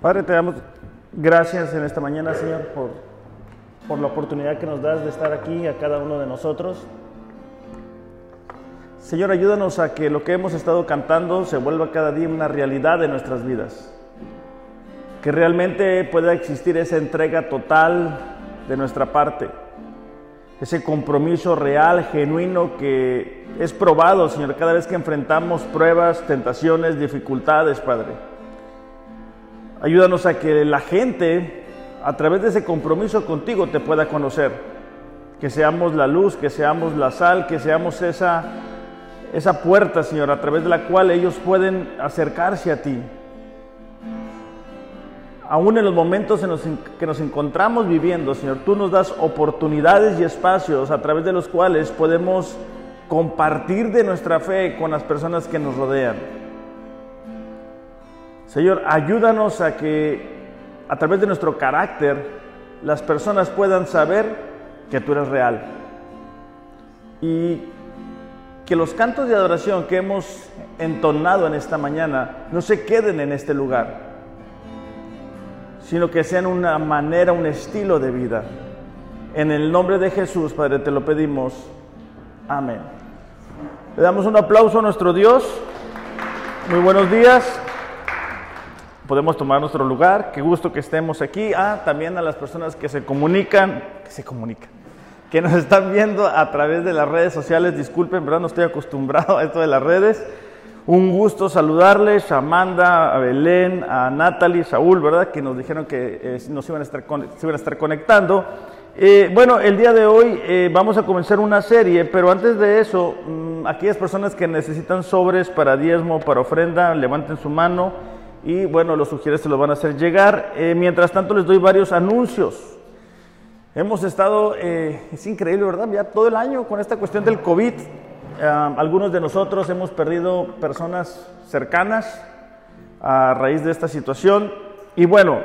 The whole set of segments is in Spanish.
Padre, te damos gracias en esta mañana, Señor, por, por la oportunidad que nos das de estar aquí a cada uno de nosotros. Señor, ayúdanos a que lo que hemos estado cantando se vuelva cada día una realidad de nuestras vidas. Que realmente pueda existir esa entrega total de nuestra parte. Ese compromiso real, genuino, que es probado, Señor, cada vez que enfrentamos pruebas, tentaciones, dificultades, Padre. Ayúdanos a que la gente, a través de ese compromiso contigo, te pueda conocer. Que seamos la luz, que seamos la sal, que seamos esa, esa puerta, Señor, a través de la cual ellos pueden acercarse a ti. Aún en los momentos en los que nos encontramos viviendo, Señor, tú nos das oportunidades y espacios a través de los cuales podemos compartir de nuestra fe con las personas que nos rodean. Señor, ayúdanos a que a través de nuestro carácter las personas puedan saber que tú eres real. Y que los cantos de adoración que hemos entonado en esta mañana no se queden en este lugar, sino que sean una manera, un estilo de vida. En el nombre de Jesús, Padre, te lo pedimos. Amén. Le damos un aplauso a nuestro Dios. Muy buenos días podemos tomar nuestro lugar. Qué gusto que estemos aquí. Ah, también a las personas que se comunican, que se comunican, que nos están viendo a través de las redes sociales. Disculpen, ¿verdad? No estoy acostumbrado a esto de las redes. Un gusto saludarles a Amanda, a Belén, a Natalie, Saúl, ¿verdad? Que nos dijeron que eh, nos iban a estar, iban a estar conectando. Eh, bueno, el día de hoy eh, vamos a comenzar una serie, pero antes de eso, mmm, aquellas personas que necesitan sobres para diezmo, para ofrenda, levanten su mano y bueno, los sugieres se lo van a hacer llegar. Eh, mientras tanto les doy varios anuncios. Hemos estado, eh, es increíble, ¿verdad? Ya todo el año con esta cuestión del COVID. Eh, algunos de nosotros hemos perdido personas cercanas a raíz de esta situación. Y bueno,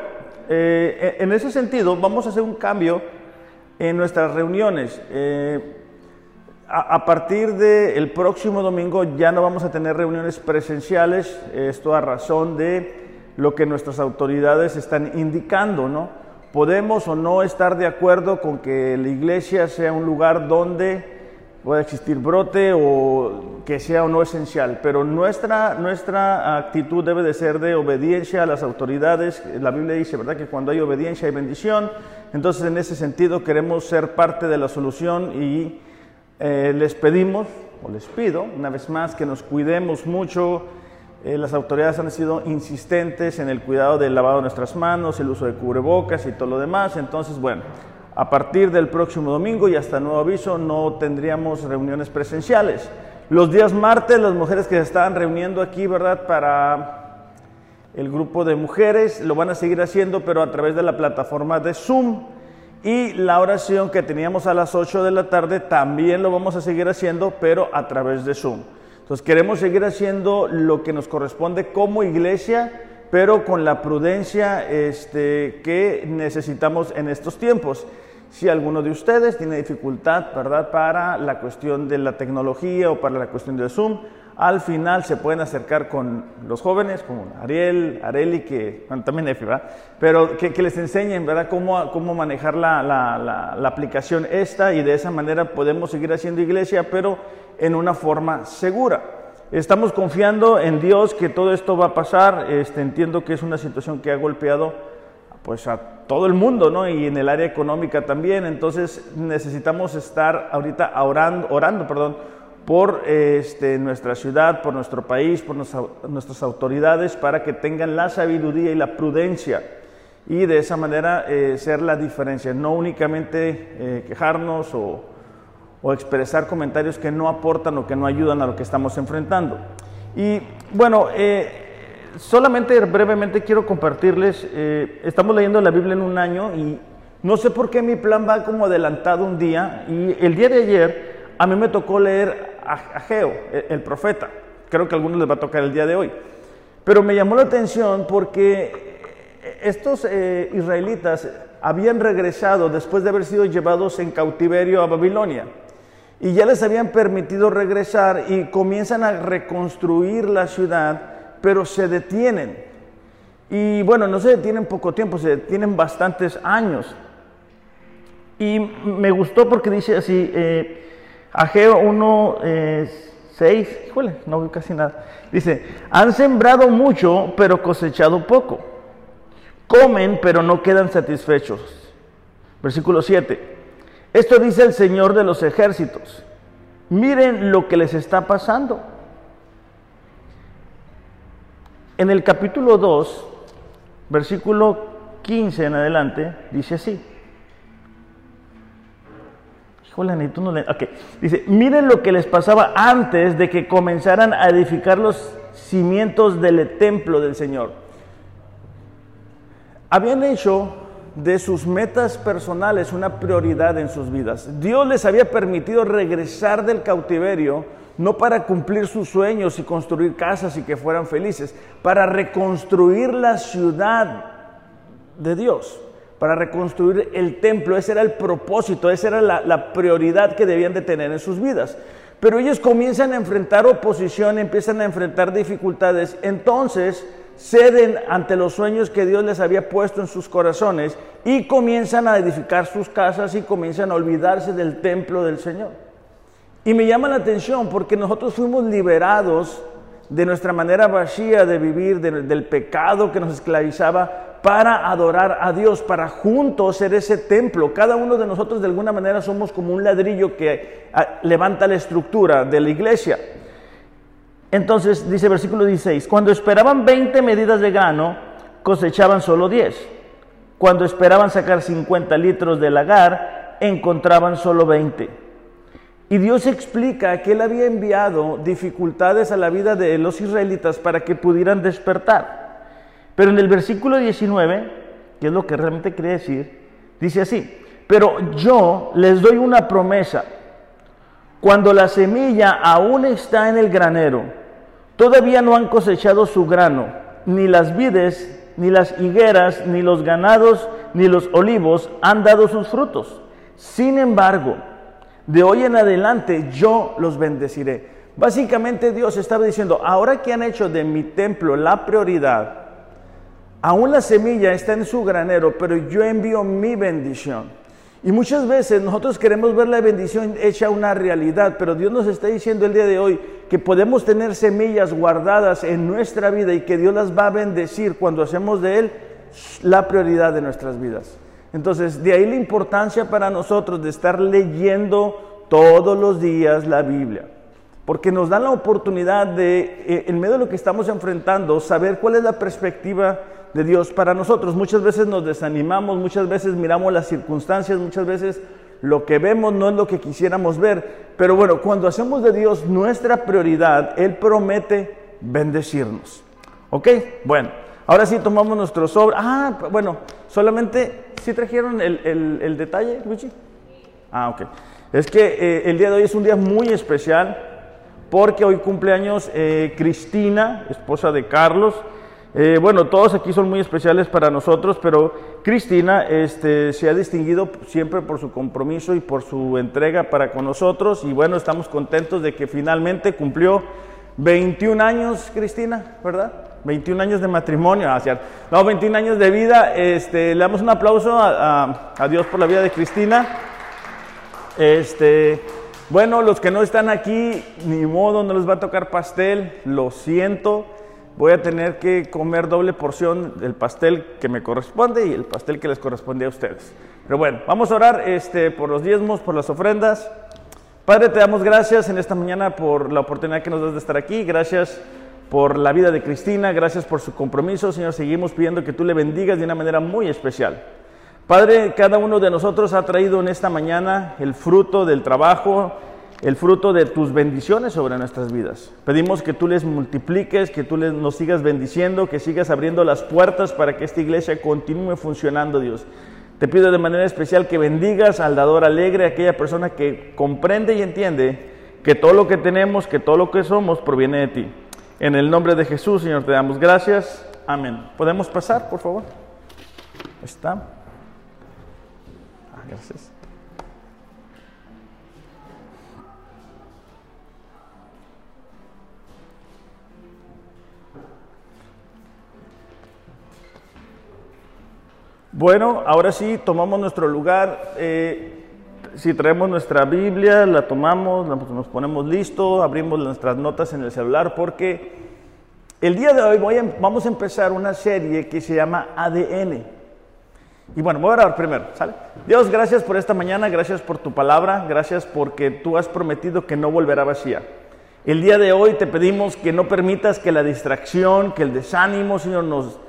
e-, en ese sentido vamos a hacer un cambio en nuestras reuniones. A, partir del próximo domingo ya no vamos a tener reuniones presenciales, esto a razón de lo que nuestras autoridades están indicando, ¿no? Podemos o no estar de acuerdo con que la iglesia sea un lugar donde pueda existir brote o que sea o no esencial, pero nuestra, nuestra actitud debe de ser de obediencia a las autoridades. La Biblia dice, ¿verdad?, que cuando hay obediencia hay bendición. Entonces, en ese sentido, queremos ser parte de la solución y eh, les pedimos, o les pido, una vez más, que nos cuidemos mucho. Eh, las autoridades han sido insistentes en el cuidado del lavado de nuestras manos, el uso de cubrebocas y todo lo demás. Entonces, bueno, a partir del próximo domingo y hasta nuevo aviso no tendríamos reuniones presenciales. Los días martes, las mujeres que se estaban reuniendo aquí, ¿verdad? Para el grupo de mujeres, lo van a seguir haciendo, pero a través de la plataforma de Zoom. Y la oración que teníamos a las 8 de la tarde también lo vamos a seguir haciendo, pero a través de Zoom. Entonces queremos seguir haciendo lo que nos corresponde como iglesia, pero con la prudencia este, que necesitamos en estos tiempos. Si alguno de ustedes tiene dificultad, ¿verdad?, para la cuestión de la tecnología o para la cuestión de Zoom, al final se pueden acercar con los jóvenes, como Ariel, Areli, que también Efi, ¿verdad? Pero que, les enseñen, ¿verdad?, cómo, cómo manejar la, la, la, aplicación esta y de esa manera podemos seguir haciendo iglesia, pero en una forma segura. Estamos confiando en Dios que todo esto va a pasar. Este, entiendo que es una situación que ha golpeado pues a todo el mundo, ¿no? Y en el área económica también. Entonces necesitamos estar ahorita orando, orando perdón, por este, nuestra ciudad, por nuestro país, por nuestras autoridades, para que tengan la sabiduría y la prudencia y de esa manera eh, ser la diferencia, no únicamente eh, quejarnos o, o, expresar comentarios que no aportan o que no ayudan a lo que estamos enfrentando. Y bueno, eh, solamente brevemente quiero compartirles, estamos leyendo la Biblia en un año y no sé por qué mi plan va como adelantado un día y el día de ayer a mí me tocó leer a Geo, el profeta. Creo que a algunos les va a tocar el día de hoy. Pero me llamó la atención porque estos eh, israelitas habían regresado después de haber sido llevados en cautiverio a Babilonia. Y ya les habían permitido regresar y comienzan a reconstruir la ciudad, pero se detienen. Y bueno, no se tienen poco tiempo, se tienen bastantes años. Y me gustó porque dice así, eh, Ageo 1, 6, híjole, no veo casi nada. Dice, han sembrado mucho, pero cosechado poco. Comen, pero no quedan satisfechos. Versículo 7. Esto dice el Señor de los ejércitos. Miren lo que les está pasando. En el capítulo 2, versículo 15 en adelante, dice así. Híjole, tú no le... Ok, dice, miren lo que les pasaba antes de que comenzaran a edificar los cimientos del templo del Señor. Habían hecho de sus metas personales una prioridad en sus vidas. Dios les había permitido regresar del cautiverio no para cumplir sus sueños y construir casas y que fueran felices, para reconstruir la ciudad de Dios, para reconstruir el templo. Ese era el propósito, esa era la, prioridad que debían de tener en sus vidas. Pero ellos comienzan a enfrentar oposición, empiezan a enfrentar dificultades, entonces ceden ante los sueños que Dios les había puesto en sus corazones y comienzan a edificar sus casas y comienzan a olvidarse del templo del Señor. Y me llama la atención porque nosotros fuimos liberados de nuestra manera vacía de vivir, del pecado que nos esclavizaba, para adorar a Dios, para juntos ser ese templo. Cada uno de nosotros de alguna manera somos como un ladrillo que ah, levanta la estructura de la iglesia. Entonces dice versículo 16, cuando esperaban 20 medidas de grano, cosechaban solo 10. Cuando esperaban sacar 50 litros de lagar, encontraban solo 20. Y Dios explica que Él había enviado dificultades a la vida de los israelitas para que pudieran despertar. Pero en el versículo 19, que es lo que realmente quiere decir, dice así, pero yo les doy una promesa. Cuando la semilla aún está en el granero, todavía no han cosechado su grano, ni las vides, ni las higueras, ni los ganados, ni los olivos han dado sus frutos. Sin embargo, de hoy en adelante yo los bendeciré. Básicamente Dios estaba diciendo, ahora que han hecho de mi templo la prioridad, aún la semilla está en su granero, pero yo envío mi bendición. Y muchas veces nosotros queremos ver la bendición hecha una realidad, pero Dios nos está diciendo el día de hoy que podemos tener semillas guardadas en nuestra vida y que Dios las va a bendecir cuando hacemos de Él la prioridad de nuestras vidas. Entonces, de ahí la importancia para nosotros de estar leyendo todos los días la Biblia. Porque nos da la oportunidad de, eh, en medio de lo que estamos enfrentando, saber cuál es la perspectiva de Dios para nosotros. Muchas veces nos desanimamos, muchas veces miramos las circunstancias, muchas veces lo que vemos no es lo que quisiéramos ver. Pero bueno, cuando hacemos de Dios nuestra prioridad, Él promete bendecirnos. ¿Ok? Bueno. Ahora sí tomamos nuestro sobre. Ah, bueno, solamente, ¿sí trajeron el, detalle, Luigi? Ah, ok. Es que eh, el día de hoy es un día muy especial porque hoy cumpleaños eh, Cristina, esposa de Carlos. Eh, bueno, todos aquí son muy especiales para nosotros, pero Cristina este, se ha distinguido siempre por su compromiso y por su entrega para con nosotros. Y bueno, estamos contentos de que finalmente cumplió 21 años, Cristina, ¿verdad? 21 años de matrimonio, ah, no, 21 años de vida. Este, le damos un aplauso a, Dios por la vida de Cristina. Este, bueno, los que no están aquí, ni modo, no les va a tocar pastel, lo siento. Voy a tener que comer doble porción del pastel que me corresponde y el pastel que les corresponde a ustedes. Pero bueno, vamos a orar este, por los diezmos, por las ofrendas. Padre, te damos gracias en esta mañana por la oportunidad que nos das de estar aquí. Gracias por la vida de Cristina, gracias por su compromiso. Señor, seguimos pidiendo que tú le bendigas de una manera muy especial. Padre, cada uno de nosotros ha traído en esta mañana el fruto del trabajo, el fruto de tus bendiciones sobre nuestras vidas. Pedimos que tú les multipliques, que tú les, nos sigas bendiciendo, que sigas abriendo las puertas para que esta iglesia continúe funcionando, Dios. Te pido de manera especial que bendigas al dador alegre, aquella persona que comprende y entiende que todo lo que tenemos, que todo lo que somos proviene de ti. En el nombre de Jesús, Señor, te damos gracias. Amén. ¿Podemos pasar, por favor? ¿Está? Ah, gracias. Bueno, ahora sí, tomamos nuestro lugar. Eh, si traemos nuestra Biblia, la tomamos, nos ponemos listo, abrimos nuestras notas en el celular, porque el día de hoy voy vamos a empezar una serie que se llama ADN. Y bueno, voy a orar primero, ¿sale? Dios, gracias por esta mañana, gracias por tu palabra, gracias porque tú has prometido que no volverá vacía. El día de hoy te pedimos que no permitas que la distracción, que el desánimo, Señor, nos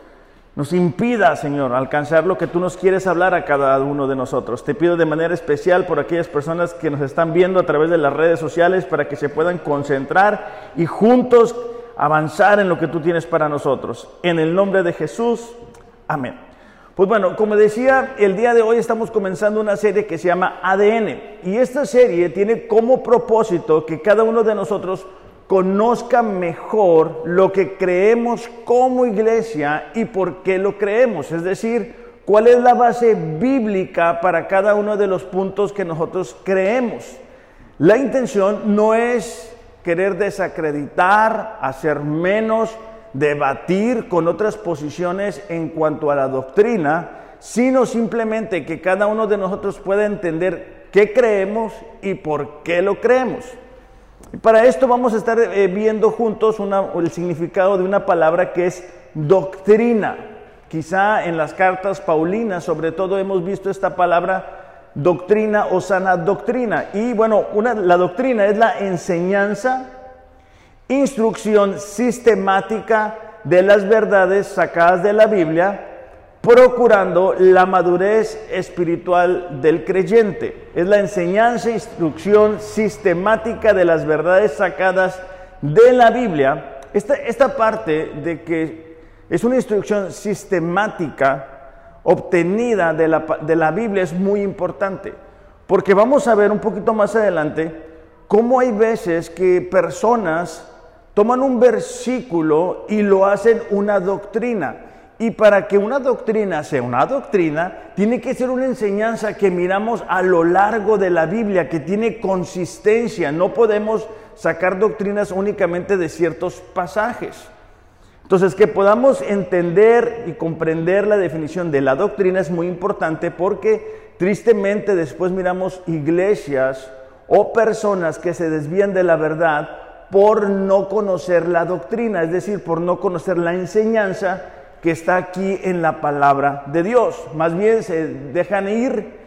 nos impida, Señor, alcanzar lo que tú nos quieres hablar a cada uno de nosotros. Te pido de manera especial por aquellas personas que nos están viendo a través de las redes sociales para que se puedan concentrar y juntos avanzar en lo que tú tienes para nosotros. En el nombre de Jesús, amén. Pues bueno, como decía, el día de hoy estamos comenzando una serie que se llama ADN y esta serie tiene como propósito que cada uno de nosotros conozca mejor lo que creemos como iglesia y por qué lo creemos. Es decir, cuál es la base bíblica para cada uno de los puntos que nosotros creemos. La intención no es querer desacreditar, hacer menos, debatir con otras posiciones en cuanto a la doctrina, sino simplemente que cada uno de nosotros pueda entender qué creemos y por qué lo creemos. Y para esto vamos a estar eh, viendo juntos el significado de una palabra que es doctrina. Quizá en las cartas paulinas, sobre todo, hemos visto esta palabra doctrina o sana doctrina. Y bueno, la doctrina es la enseñanza, instrucción sistemática de las verdades sacadas de la Biblia procurando la madurez espiritual del creyente. Es la enseñanza e instrucción sistemática de las verdades sacadas de la Biblia. Esta, esta parte de que es una instrucción sistemática obtenida de la, de la Biblia es muy importante, porque vamos a ver un poquito más adelante cómo hay veces que personas toman un versículo y lo hacen una doctrina. Y para que una doctrina sea una doctrina, tiene que ser una enseñanza que miramos a lo largo de la Biblia, que tiene consistencia. No podemos sacar doctrinas únicamente de ciertos pasajes. Entonces, que podamos entender y comprender la definición de la doctrina es muy importante porque tristemente después miramos iglesias o personas que se desvían de la verdad por no conocer la doctrina, es decir, por no conocer la enseñanza que está aquí en la palabra de Dios. Más bien se dejan ir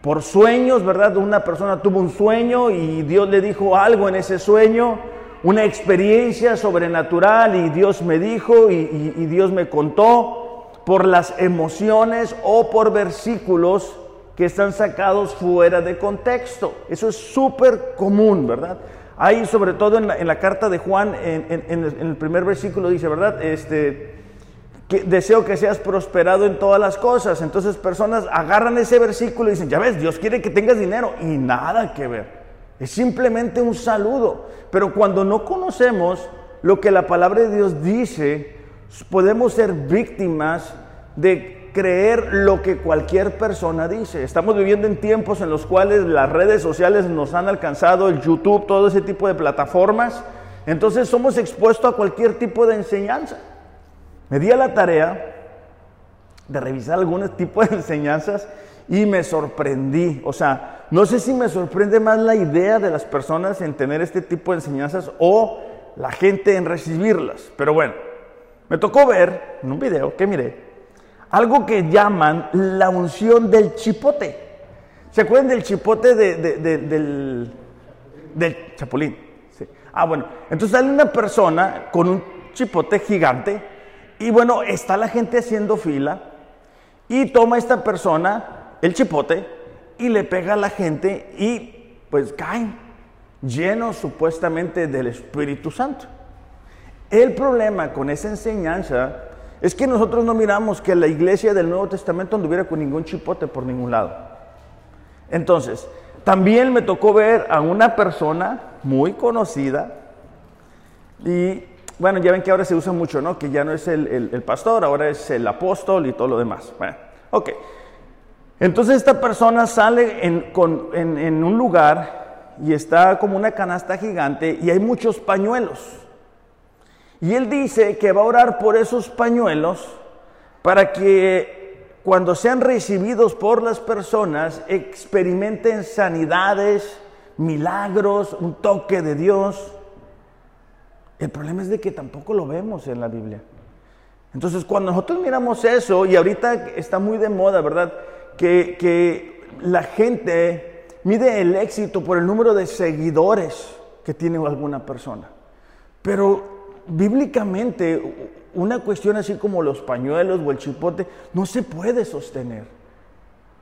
por sueños, ¿verdad? Una persona tuvo un sueño y Dios le dijo algo en ese sueño, una experiencia sobrenatural y Dios me dijo y, Dios me contó por las emociones o por versículos que están sacados fuera de contexto. Eso es súper común, ¿verdad? Hay sobre todo en la, carta de Juan, en, en, el primer versículo dice, ¿verdad? Este, deseo que seas prosperado en todas las cosas. Entonces personas agarran ese versículo y dicen, ya ves, Dios quiere que tengas dinero y nada que ver. Es simplemente un saludo. Pero cuando no conocemos lo que la palabra de Dios dice, podemos ser víctimas de creer lo que cualquier persona dice. Estamos viviendo en tiempos en los cuales las redes sociales nos han alcanzado, el YouTube, todo ese tipo de plataformas. Entonces somos expuestos a cualquier tipo de enseñanza. Me di a la tarea de revisar algún tipo de enseñanzas y me sorprendí. O sea, no sé si me sorprende más la idea de las personas en tener este tipo de enseñanzas o la gente en recibirlas. Pero bueno, me tocó ver en un video que miré algo que llaman la unción del chipote. ¿Se acuerdan del chipote del, del chapulín? Ah, bueno, entonces sale una persona con un chipote gigante y bueno, está la gente haciendo fila y toma esta persona el chipote y le pega a la gente y pues caen llenos supuestamente del Espíritu Santo. El problema con esa enseñanza es que nosotros no miramos que la iglesia del Nuevo Testamento anduviera con ningún chipote por ningún lado. Entonces, también me tocó ver a una persona muy conocida y bueno, ya ven que ahora se usa mucho, ¿no? Que ya no es el, pastor, ahora es el apóstol y todo lo demás. Bueno, ok. Entonces esta persona sale en, en un lugar y está como una canasta gigante y hay muchos pañuelos. Y él dice que va a orar por esos pañuelos para que cuando sean recibidos por las personas, experimenten sanidades, milagros, un toque de Dios. El problema es de que tampoco lo vemos en la Biblia. Entonces, cuando nosotros miramos eso, y ahorita está muy de moda, ¿verdad? Que, que la gente mide el éxito por el número de seguidores que tiene alguna persona. Pero bíblicamente, una cuestión así como los pañuelos o el chipote no se puede sostener.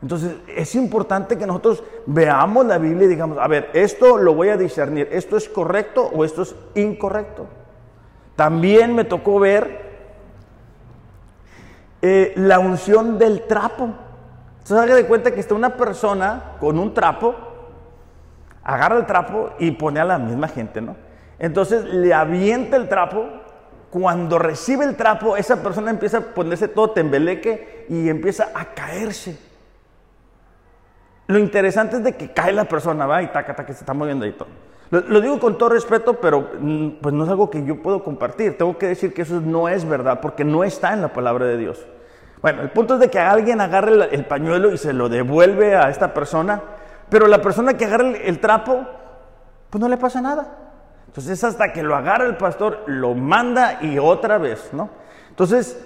Entonces, es importante que nosotros veamos la Biblia y digamos, a ver, esto lo voy a discernir, esto es correcto o esto es incorrecto. También me tocó ver eh, la unción del trapo. Entonces, haga de cuenta que está una persona con un trapo, agarra el trapo y pone a la misma gente, ¿no? Entonces le avienta el trapo. Cuando recibe el trapo, esa persona empieza a ponerse todo tembeleque y empieza a caerse. Lo interesante es de que cae la persona, va, y taca, taca, se está moviendo ahí todo. Lo, digo con todo respeto, pero mm, pues no es algo que yo puedo compartir. Tengo que decir que eso no es verdad, porque no está en la palabra de Dios. Bueno, el punto es de que alguien agarre el, pañuelo y se lo devuelve a esta persona, pero la persona que agarra el trapo, pues no le pasa nada. Entonces hasta que lo agarra el pastor, lo manda y otra vez, ¿no? Entonces,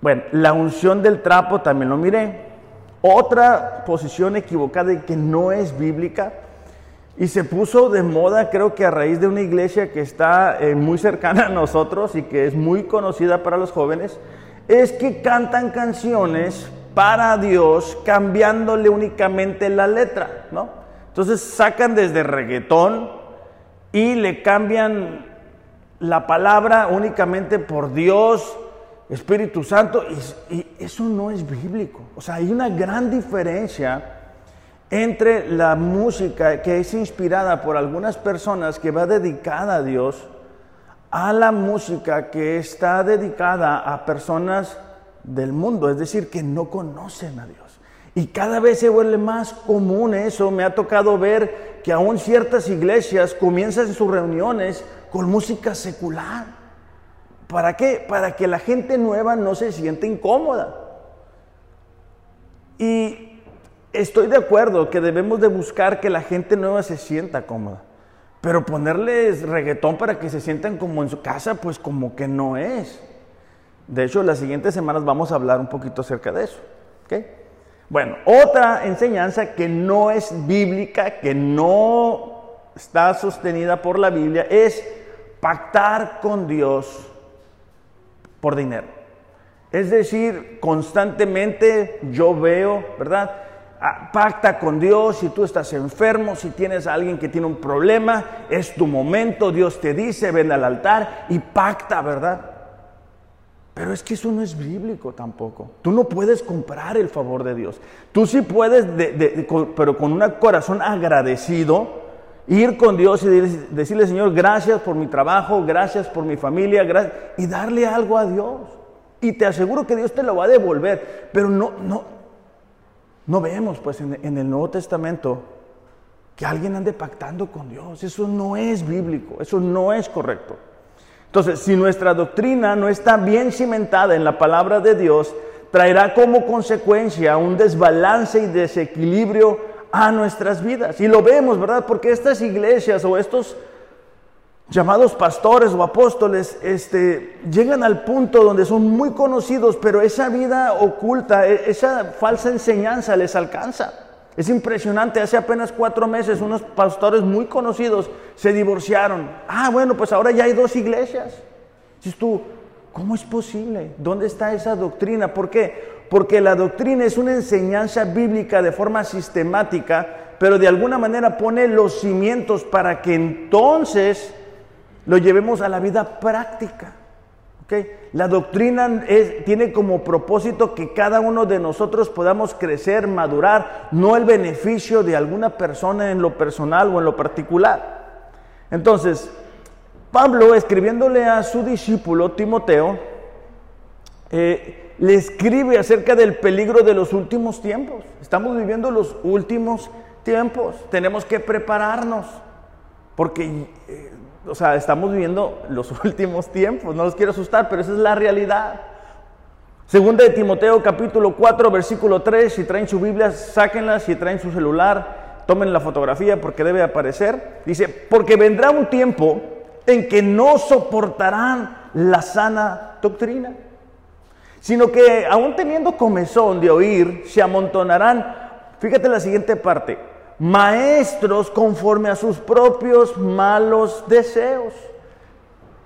bueno, la unción del trapo también lo miré. Otra posición equivocada y que no es bíblica y se puso de moda creo que a raíz de una iglesia que está eh, muy cercana a nosotros y que es muy conocida para los jóvenes, es que cantan canciones para Dios cambiándole únicamente la letra, ¿no? Entonces sacan desde reggaetón, y le cambian la palabra únicamente por Dios, Espíritu Santo, y, eso no es bíblico. O sea, hay una gran diferencia entre la música que es inspirada por algunas personas que va dedicada a Dios, a la música que está dedicada a personas del mundo, es decir, que no conocen a Dios. Y cada vez se vuelve más común eso. Me ha tocado ver que aún ciertas iglesias comienzan sus reuniones con música secular. ¿Para qué? Para que la gente nueva no se sienta incómoda. Y estoy de acuerdo que debemos de buscar que la gente nueva se sienta cómoda. Pero ponerles reggaetón para que se sientan como en su casa, pues como que no es. De hecho, las siguientes semanas vamos a hablar un poquito acerca de eso. ¿okay? Bueno, otra enseñanza que no es bíblica, que no está sostenida por la Biblia, es pactar con Dios por dinero. Es decir, constantemente yo veo, ¿verdad? Ah, pacta con Dios si tú estás enfermo, si tienes a alguien que tiene un problema, es tu momento, Dios te dice, ven al altar y pacta, ¿verdad? Pero es que eso no es bíblico tampoco. Tú no puedes comprar el favor de Dios. Tú sí puedes, pero con un corazón agradecido, ir con Dios y decirle, Señor, gracias por mi trabajo, gracias por mi familia, gracias, y darle algo a Dios. Y te aseguro que Dios te lo va a devolver. Pero no, no, no vemos pues en, en el Nuevo Testamento que alguien ande pactando con Dios. Eso no es bíblico, eso no es correcto. Entonces, si nuestra doctrina no está bien cimentada en la palabra de Dios, traerá como consecuencia un desbalance y desequilibrio a nuestras vidas. Y lo vemos, ¿verdad? Porque estas iglesias o estos llamados pastores o apóstoles este, llegan al punto donde son muy conocidos, pero esa vida oculta, e-, esa falsa enseñanza les alcanza. Es impresionante, hace apenas cuatro meses unos pastores muy conocidos se divorciaron. Ah, bueno, pues ahora ya hay dos iglesias. Dices tú, ¿cómo es posible? ¿Dónde está esa doctrina? ¿Por qué? Porque la doctrina es una enseñanza bíblica de forma sistemática, pero de alguna manera pone los cimientos para que entonces lo llevemos a la vida práctica. La doctrina tiene como propósito que cada uno de nosotros podamos crecer, madurar, no el beneficio de alguna persona en lo personal o en lo particular. Entonces, Pablo, escribiéndole a su discípulo Timoteo, eh, le escribe acerca del peligro de los últimos tiempos. Estamos viviendo los últimos tiempos, tenemos que prepararnos, porque eh, o sea, estamos viviendo los últimos tiempos, no los quiero asustar, pero esa es la realidad. Segunda de Timoteo capítulo 4 versículo 3, si traen su Biblia, sáquenla, si traen su celular, tomen la fotografía porque debe aparecer. Dice, porque vendrá un tiempo en que no soportarán la sana doctrina, sino que aún teniendo comezón de oír, se amontonarán, fíjate la siguiente parte, maestros conforme a sus propios malos deseos.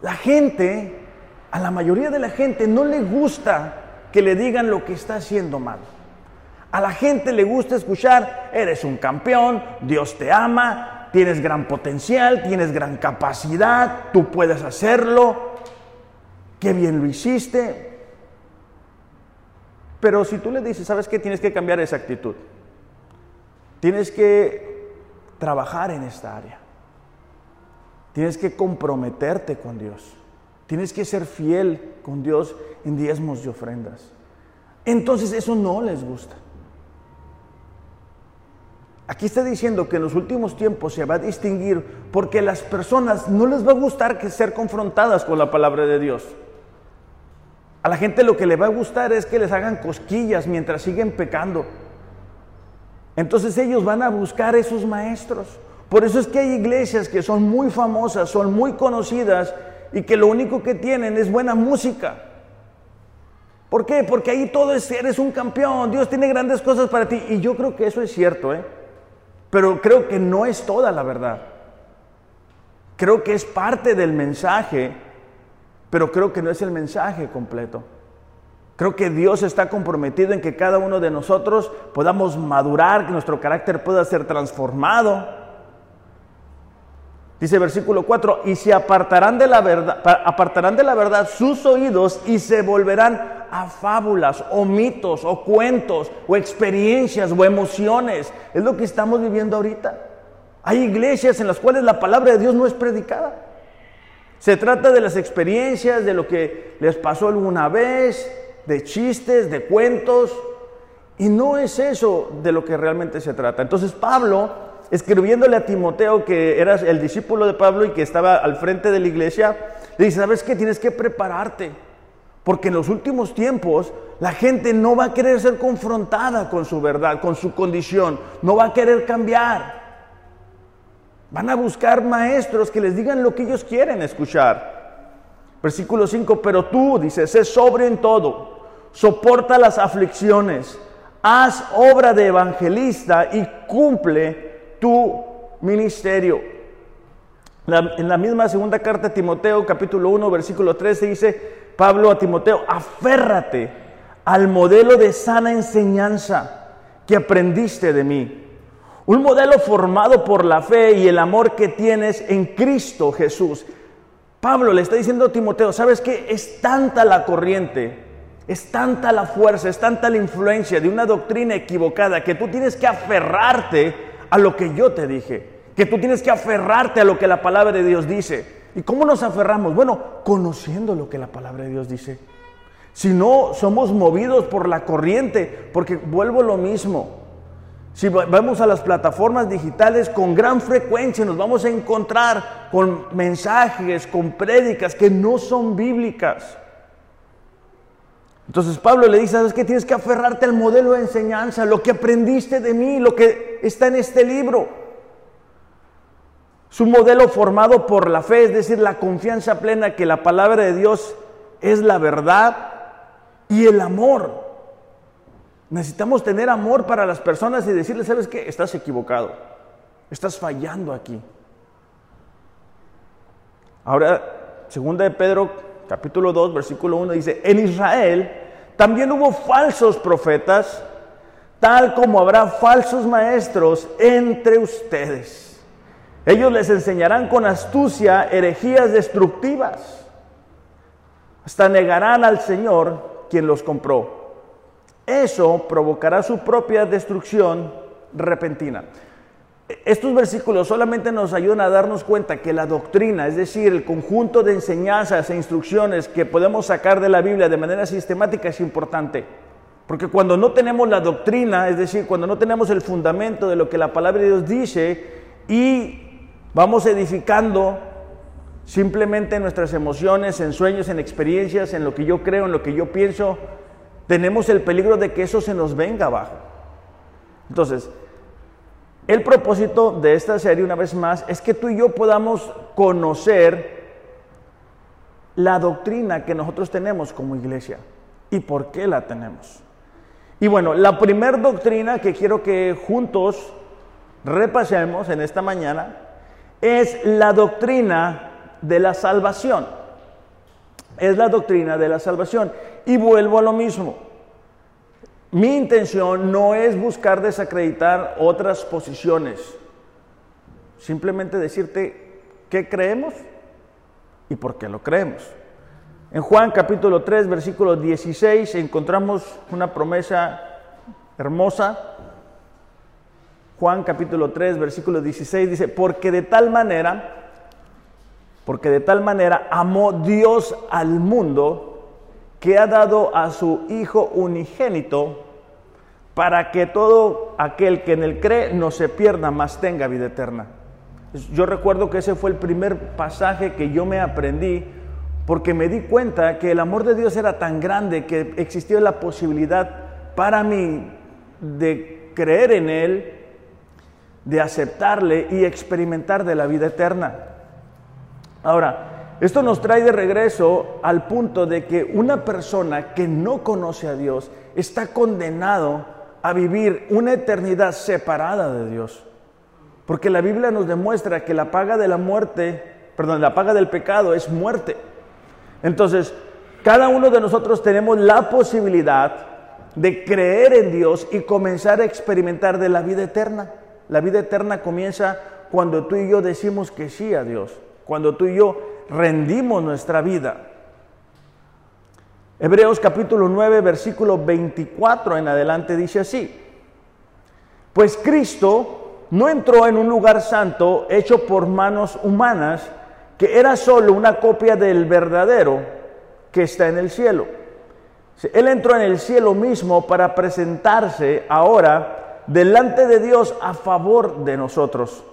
La gente, a la mayoría de la gente no le gusta que le digan lo que está haciendo mal. A la gente le gusta escuchar, eres un campeón, Dios te ama, tienes gran potencial, tienes gran capacidad, tú puedes hacerlo, qué bien lo hiciste. Pero si tú le dices, ¿sabes qué? Tienes que cambiar esa actitud. Tienes que trabajar en esta área. Tienes que comprometerte con Dios. Tienes que ser fiel con Dios en diezmos y ofrendas. Entonces eso no les gusta. Aquí está diciendo que en los últimos tiempos se va a distinguir porque las personas no les va a gustar que ser confrontadas con la palabra de Dios. A la gente lo que le va a gustar es que les hagan cosquillas mientras siguen pecando. Entonces ellos van a buscar esos maestros. Por eso es que hay iglesias que son muy famosas, son muy conocidas y que lo único que tienen es buena música. ¿Por qué? Porque ahí todo es, eres un campeón, Dios tiene grandes cosas para ti. Y yo creo que eso es cierto, ¿eh? Pero creo que no es toda la verdad. Creo que es parte del mensaje, pero creo que no es el mensaje completo. Creo que Dios está comprometido en que cada uno de nosotros podamos madurar, que nuestro carácter pueda ser transformado. Dice versículo 4, y se apartarán de la verdad, apartarán de la verdad sus oídos y se volverán a fábulas o mitos o cuentos o experiencias o emociones. Es lo que estamos viviendo ahorita. Hay iglesias en las cuales la palabra de Dios no es predicada. Se trata de las experiencias, de lo que les pasó alguna vez, de chistes, de cuentos. Y no es eso de lo que realmente se trata. Entonces Pablo escribiéndole a Timoteo, que era el discípulo de Pablo y que estaba al frente de la iglesia, le dice, ¿sabes qué? Tienes que prepararte, porque en los últimos tiempos la gente no va a querer ser confrontada con su verdad, con su condición, no va a querer cambiar. Van a buscar maestros que les digan lo que ellos quieren escuchar. Versículo 5, pero tú, dice, sé sobre en todo, soporta las aflicciones, haz obra de evangelista y cumple tu ministerio. en la misma segunda carta de Timoteo, capítulo 1, versículo 13, dice Pablo a Timoteo, aférrate al modelo de sana enseñanza que aprendiste de mí. Un modelo formado por la fe y el amor que tienes en Cristo Jesús. Pablo le está diciendo a Timoteo, ¿sabes qué? Es tanta la corriente, es tanta la fuerza, es tanta la influencia de una doctrina equivocada que tú tienes que aferrarte a lo que yo te dije, que tú tienes que aferrarte a lo que la palabra de Dios dice. ¿Y cómo nos aferramos? Bueno, conociendo lo que la palabra de Dios dice. Si no, somos movidos por la corriente, porque vuelvo lo mismo. Si vamos a las plataformas digitales, con gran frecuencia nos vamos a encontrar con mensajes, con prédicas que no son bíblicas. Entonces Pablo le dice, ¿sabes qué? Tienes que aferrarte al modelo de enseñanza, lo que aprendiste de mí, lo que está en este libro. Su modelo formado por la fe, es decir, la confianza plena que la palabra de Dios es la verdad y el amor. Necesitamos tener amor para las personas y decirles, ¿sabes qué? Estás equivocado, estás fallando aquí. Ahora, segunda de Pedro capítulo 2, versículo 1 dice, en Israel también hubo falsos profetas, tal como habrá falsos maestros entre ustedes. Ellos les enseñarán con astucia herejías destructivas. Hasta negarán al Señor quien los compró. Eso provocará su propia destrucción repentina. Estos versículos solamente nos ayudan a darnos cuenta que la doctrina, es decir, el conjunto de enseñanzas e instrucciones que podemos sacar de la Biblia de manera sistemática es importante. Porque cuando no tenemos la doctrina, es decir, cuando no tenemos el fundamento de lo que la palabra de Dios dice y vamos edificando simplemente en nuestras emociones, en sueños, en experiencias, en lo que yo creo, en lo que yo pienso, tenemos el peligro de que eso se nos venga abajo. Entonces, el propósito de esta serie, una vez más, es que tú y yo podamos conocer la doctrina que nosotros tenemos como iglesia y por qué la tenemos. Y bueno, la primera doctrina que quiero que juntos repasemos en esta mañana es la doctrina de la salvación. Es la doctrina de la salvación. Y vuelvo a lo mismo. Mi intención no es buscar desacreditar otras posiciones. Simplemente decirte qué creemos y por qué lo creemos. En Juan capítulo 3, versículo 16, encontramos una promesa hermosa. Juan capítulo 3, versículo 16 dice, porque de tal manera, porque de tal manera amó Dios al mundo que ha dado a su Hijo unigénito para que todo aquel que en él cree no se pierda, más tenga vida eterna. Yo recuerdo que ese fue el primer pasaje que yo me aprendí porque me di cuenta que el amor de Dios era tan grande que existía la posibilidad para mí de creer en Él, de aceptarle y experimentar de la vida eterna. Ahora, esto nos trae de regreso al punto de que una persona que no conoce a Dios está condenado a vivir una eternidad separada de Dios. Porque la Biblia nos demuestra que la paga de la muerte, perdón, la paga del pecado es muerte. Entonces, cada uno de nosotros tenemos la posibilidad de creer en Dios y comenzar a experimentar de la vida eterna. La vida eterna comienza cuando tú y yo decimos que sí a Dios, cuando tú y yo rendimos nuestra vida. Hebreos capítulo 9, versículo 24 en adelante dice así, pues Cristo no entró en un lugar santo hecho por manos humanas, que era solo una copia del verdadero que está en el cielo. Él entró en el cielo mismo para presentarse ahora delante de Dios a favor de nosotros.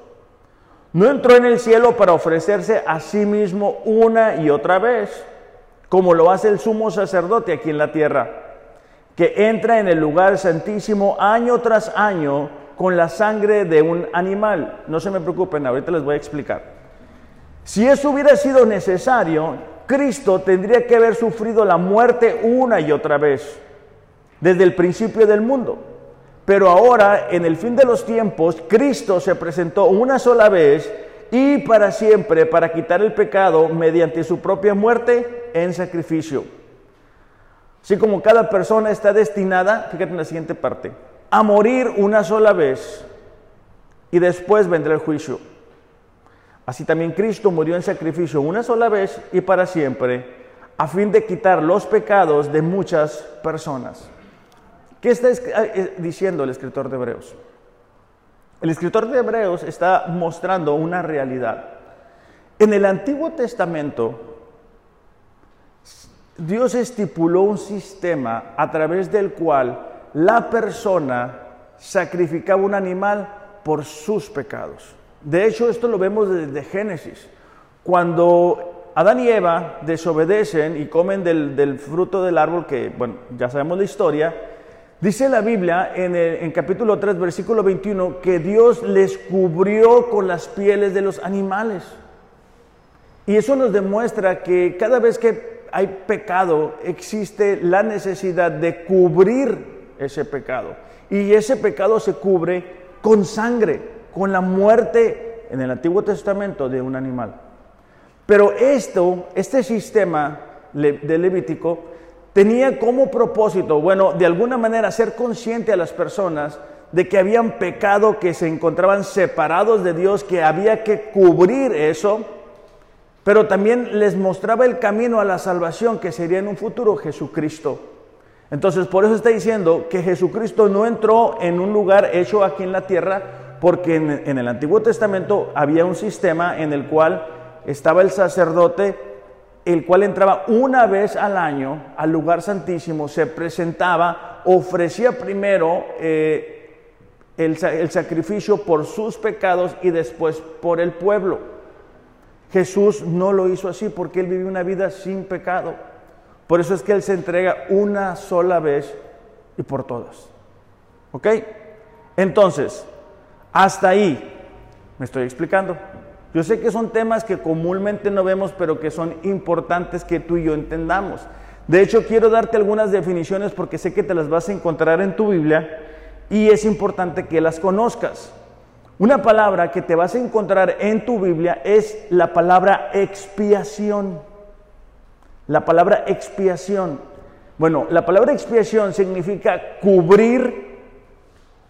No entró en el cielo para ofrecerse a sí mismo una y otra vez, como lo hace el sumo sacerdote aquí en la tierra, que entra en el lugar santísimo año tras año con la sangre de un animal. No se me preocupen, ahorita les voy a explicar. Si eso hubiera sido necesario, Cristo tendría que haber sufrido la muerte una y otra vez, desde el principio del mundo. Pero ahora, en el fin de los tiempos, Cristo se presentó una sola vez y para siempre para quitar el pecado mediante su propia muerte en sacrificio. Así como cada persona está destinada, fíjate en la siguiente parte, a morir una sola vez y después vendrá el juicio. Así también Cristo murió en sacrificio una sola vez y para siempre, a fin de quitar los pecados de muchas personas. ¿Qué está eh, diciendo el escritor de Hebreos? El escritor de Hebreos está mostrando una realidad. En el Antiguo Testamento, Dios estipuló un sistema a través del cual la persona sacrificaba un animal por sus pecados. De hecho, esto lo vemos desde Génesis. Cuando Adán y Eva desobedecen y comen del, fruto del árbol, que, bueno, ya sabemos la historia, dice la Biblia en, en capítulo 3, versículo 21, que Dios les cubrió con las pieles de los animales. Y eso nos demuestra que cada vez que hay pecado, existe la necesidad de cubrir ese pecado. Y ese pecado se cubre con sangre con la muerte en el Antiguo Testamento de un animal. Pero esto, este sistema de Levítico, tenía como propósito, bueno, de alguna manera ser consciente a las personas de que habían pecado, que se encontraban separados de Dios, que había que cubrir eso, pero también les mostraba el camino a la salvación que sería en un futuro Jesucristo. Entonces, por eso está diciendo que Jesucristo no entró en un lugar hecho aquí en la tierra, porque en, el Antiguo Testamento había un sistema en el cual estaba el sacerdote, el cual entraba una vez al año al lugar santísimo, se presentaba, ofrecía primero eh, el, el sacrificio por sus pecados y después por el pueblo. Jesús no lo hizo así porque él vivió una vida sin pecado. Por eso es que Él se entrega una sola vez y por todas. ¿Ok? Entonces, hasta ahí me estoy explicando. Yo sé que son temas que comúnmente no vemos, pero que son importantes que tú y yo entendamos. De hecho, quiero darte algunas definiciones porque sé que te las vas a encontrar en tu Biblia y es importante que las conozcas. Una palabra que te vas a encontrar en tu Biblia es la palabra expiación. La palabra expiación. Bueno, la palabra expiación significa cubrir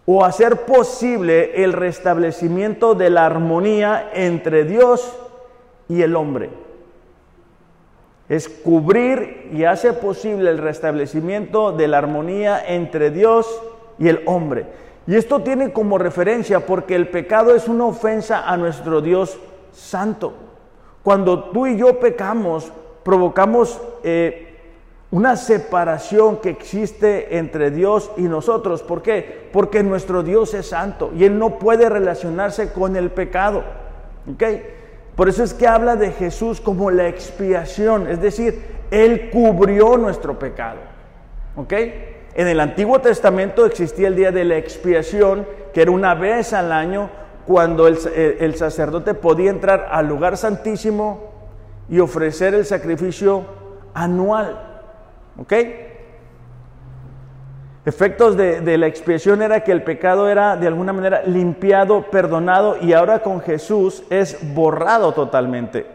o hacer posible el restablecimiento de la armonía entre Dios y el hombre. Es cubrir y hace posible el restablecimiento de la armonía entre Dios y el hombre. Y esto tiene como referencia porque el pecado es una ofensa a nuestro Dios santo. Cuando tú y yo pecamos, provocamos eh, una separación que existe entre Dios y nosotros. ¿Por qué? Porque nuestro Dios es santo y Él no puede relacionarse con el pecado. ¿Ok? Por eso es que habla de Jesús como la expiación, es decir, Él cubrió nuestro pecado. ¿Ok? En el Antiguo Testamento existía el día de la expiación, que era una vez al año cuando el, el sacerdote podía entrar al lugar santísimo y ofrecer el sacrificio anual. ¿Ok? Efectos de, la expiación era que el pecado era de alguna manera limpiado, perdonado y ahora con Jesús es borrado totalmente.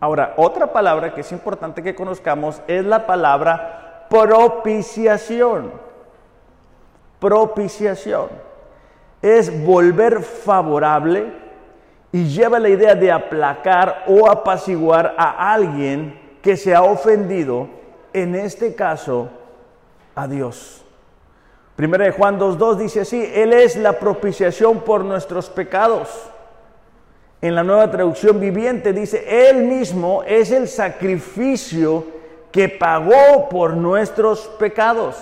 Ahora, otra palabra que es importante que conozcamos es la palabra propiciación. Propiciación. Es volver favorable y lleva la idea de aplacar o apaciguar a alguien que se ha ofendido, en este caso, a Dios. Primera de Juan 2.2 dice así, Él es la propiciación por nuestros pecados. En la nueva traducción viviente dice, Él mismo es el sacrificio que pagó por nuestros pecados.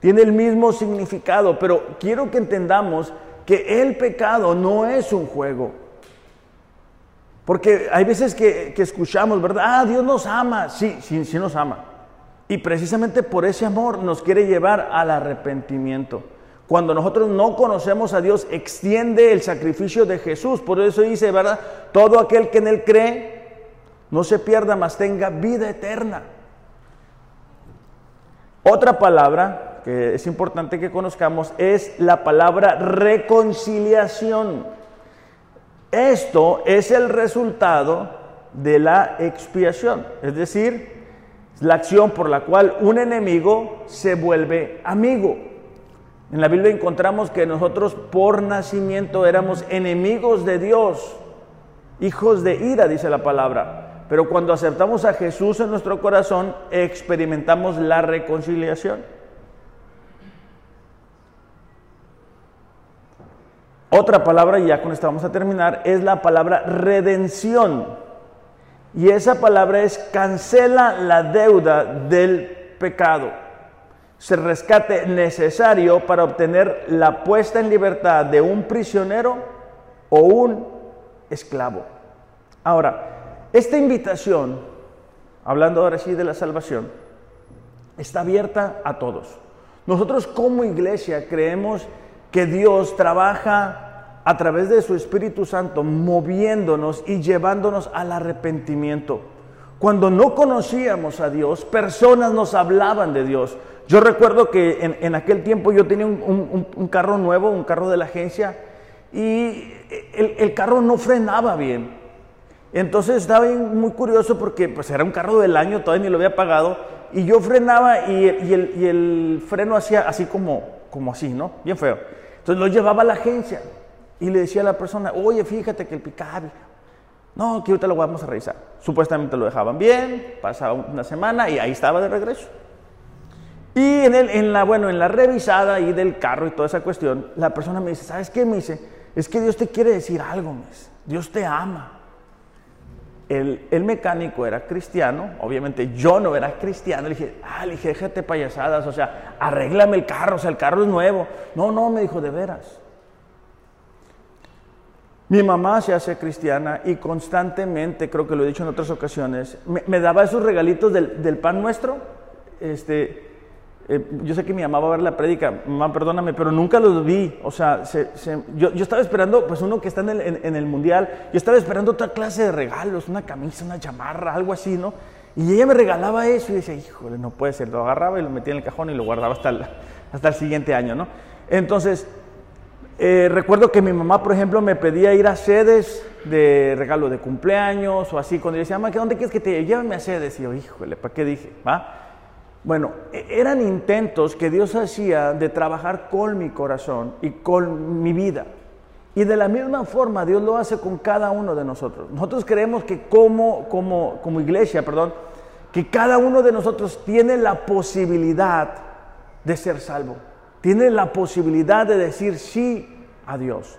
Tiene el mismo significado, pero quiero que entendamos que el pecado no es un juego. Porque hay veces que, escuchamos, ¿verdad? Ah, Dios nos ama. Sí, sí, sí nos ama. Y precisamente por ese amor nos quiere llevar al arrepentimiento. Cuando nosotros no conocemos a Dios, extiende el sacrificio de Jesús. Por eso dice, ¿verdad? Todo aquel que en Él cree, no se pierda, mas tenga vida eterna. Otra palabra que es importante que conozcamos es la palabra reconciliación. Esto es el resultado de la expiación, es decir, la acción por la cual un enemigo se vuelve amigo. En la Biblia encontramos que nosotros por nacimiento éramos enemigos de Dios, hijos de ira, dice la palabra. Pero cuando aceptamos a Jesús en nuestro corazón, experimentamos la reconciliación. Otra palabra, y ya con esto vamos a terminar, es la palabra redención. Y esa palabra es cancela la deuda del pecado. Se rescate necesario para obtener la puesta en libertad de un prisionero o un esclavo. Ahora, esta invitación, hablando ahora sí de la salvación, está abierta a todos. Nosotros como iglesia creemos que Dios trabaja a través de su Espíritu Santo moviéndonos y llevándonos al arrepentimiento. Cuando no conocíamos a Dios, personas nos hablaban de Dios. Yo recuerdo que en, aquel tiempo yo tenía un, carro nuevo, un carro de la agencia, y el, carro no frenaba bien. Entonces estaba muy curioso porque pues era un carro del año, todavía ni lo había pagado, y yo frenaba y, el, y el, freno hacía así como, como así, ¿no? Bien feo. Entonces lo llevaba a la agencia y le decía a la persona, oye, fíjate que el picable, no, que ahorita lo vamos a revisar. Supuestamente lo dejaban bien, pasaba una semana y ahí estaba de regreso. Y en, el, en, la, bueno, en la revisada ahí del carro y toda esa cuestión, la persona me dice, ¿sabes qué? Me dice, es que Dios te quiere decir algo, mes. Dios te ama. El, el, mecánico era cristiano, obviamente yo no era cristiano, le dije, ah, le dije, déjate payasadas, o sea, arréglame el carro, o sea, el carro es nuevo. No, no, me dijo, de veras. Mi mamá se hace cristiana y constantemente, creo que lo he dicho en otras ocasiones, me, daba esos regalitos del, pan nuestro. Este, eh, yo sé que mi mamá va a ver la prédica, mamá, perdóname, pero nunca los vi. O sea, yo, estaba esperando, pues uno que está en el, en el, mundial, yo estaba esperando otra clase de regalos, una camisa, una chamarra, algo así, ¿no? Y ella me regalaba eso y decía, híjole, no puede ser. Lo agarraba y lo metía en el cajón y lo guardaba hasta el, hasta el siguiente año, ¿no? Entonces, eh, recuerdo que mi mamá, por ejemplo, me pedía ir a sedes de regalo de cumpleaños o así. Cuando yo decía, mamá, ¿dónde quieres que te lleve? a sedes. Y yo, híjole, ¿para qué dije? ¿Va? Bueno, e, eran intentos que Dios hacía de trabajar con mi corazón y con mi vida. Y de la misma forma Dios lo hace con cada uno de nosotros. Nosotros creemos que como, como, como iglesia, perdón, que cada uno de nosotros tiene la posibilidad de ser salvo. Tiene la posibilidad de decir sí a Dios.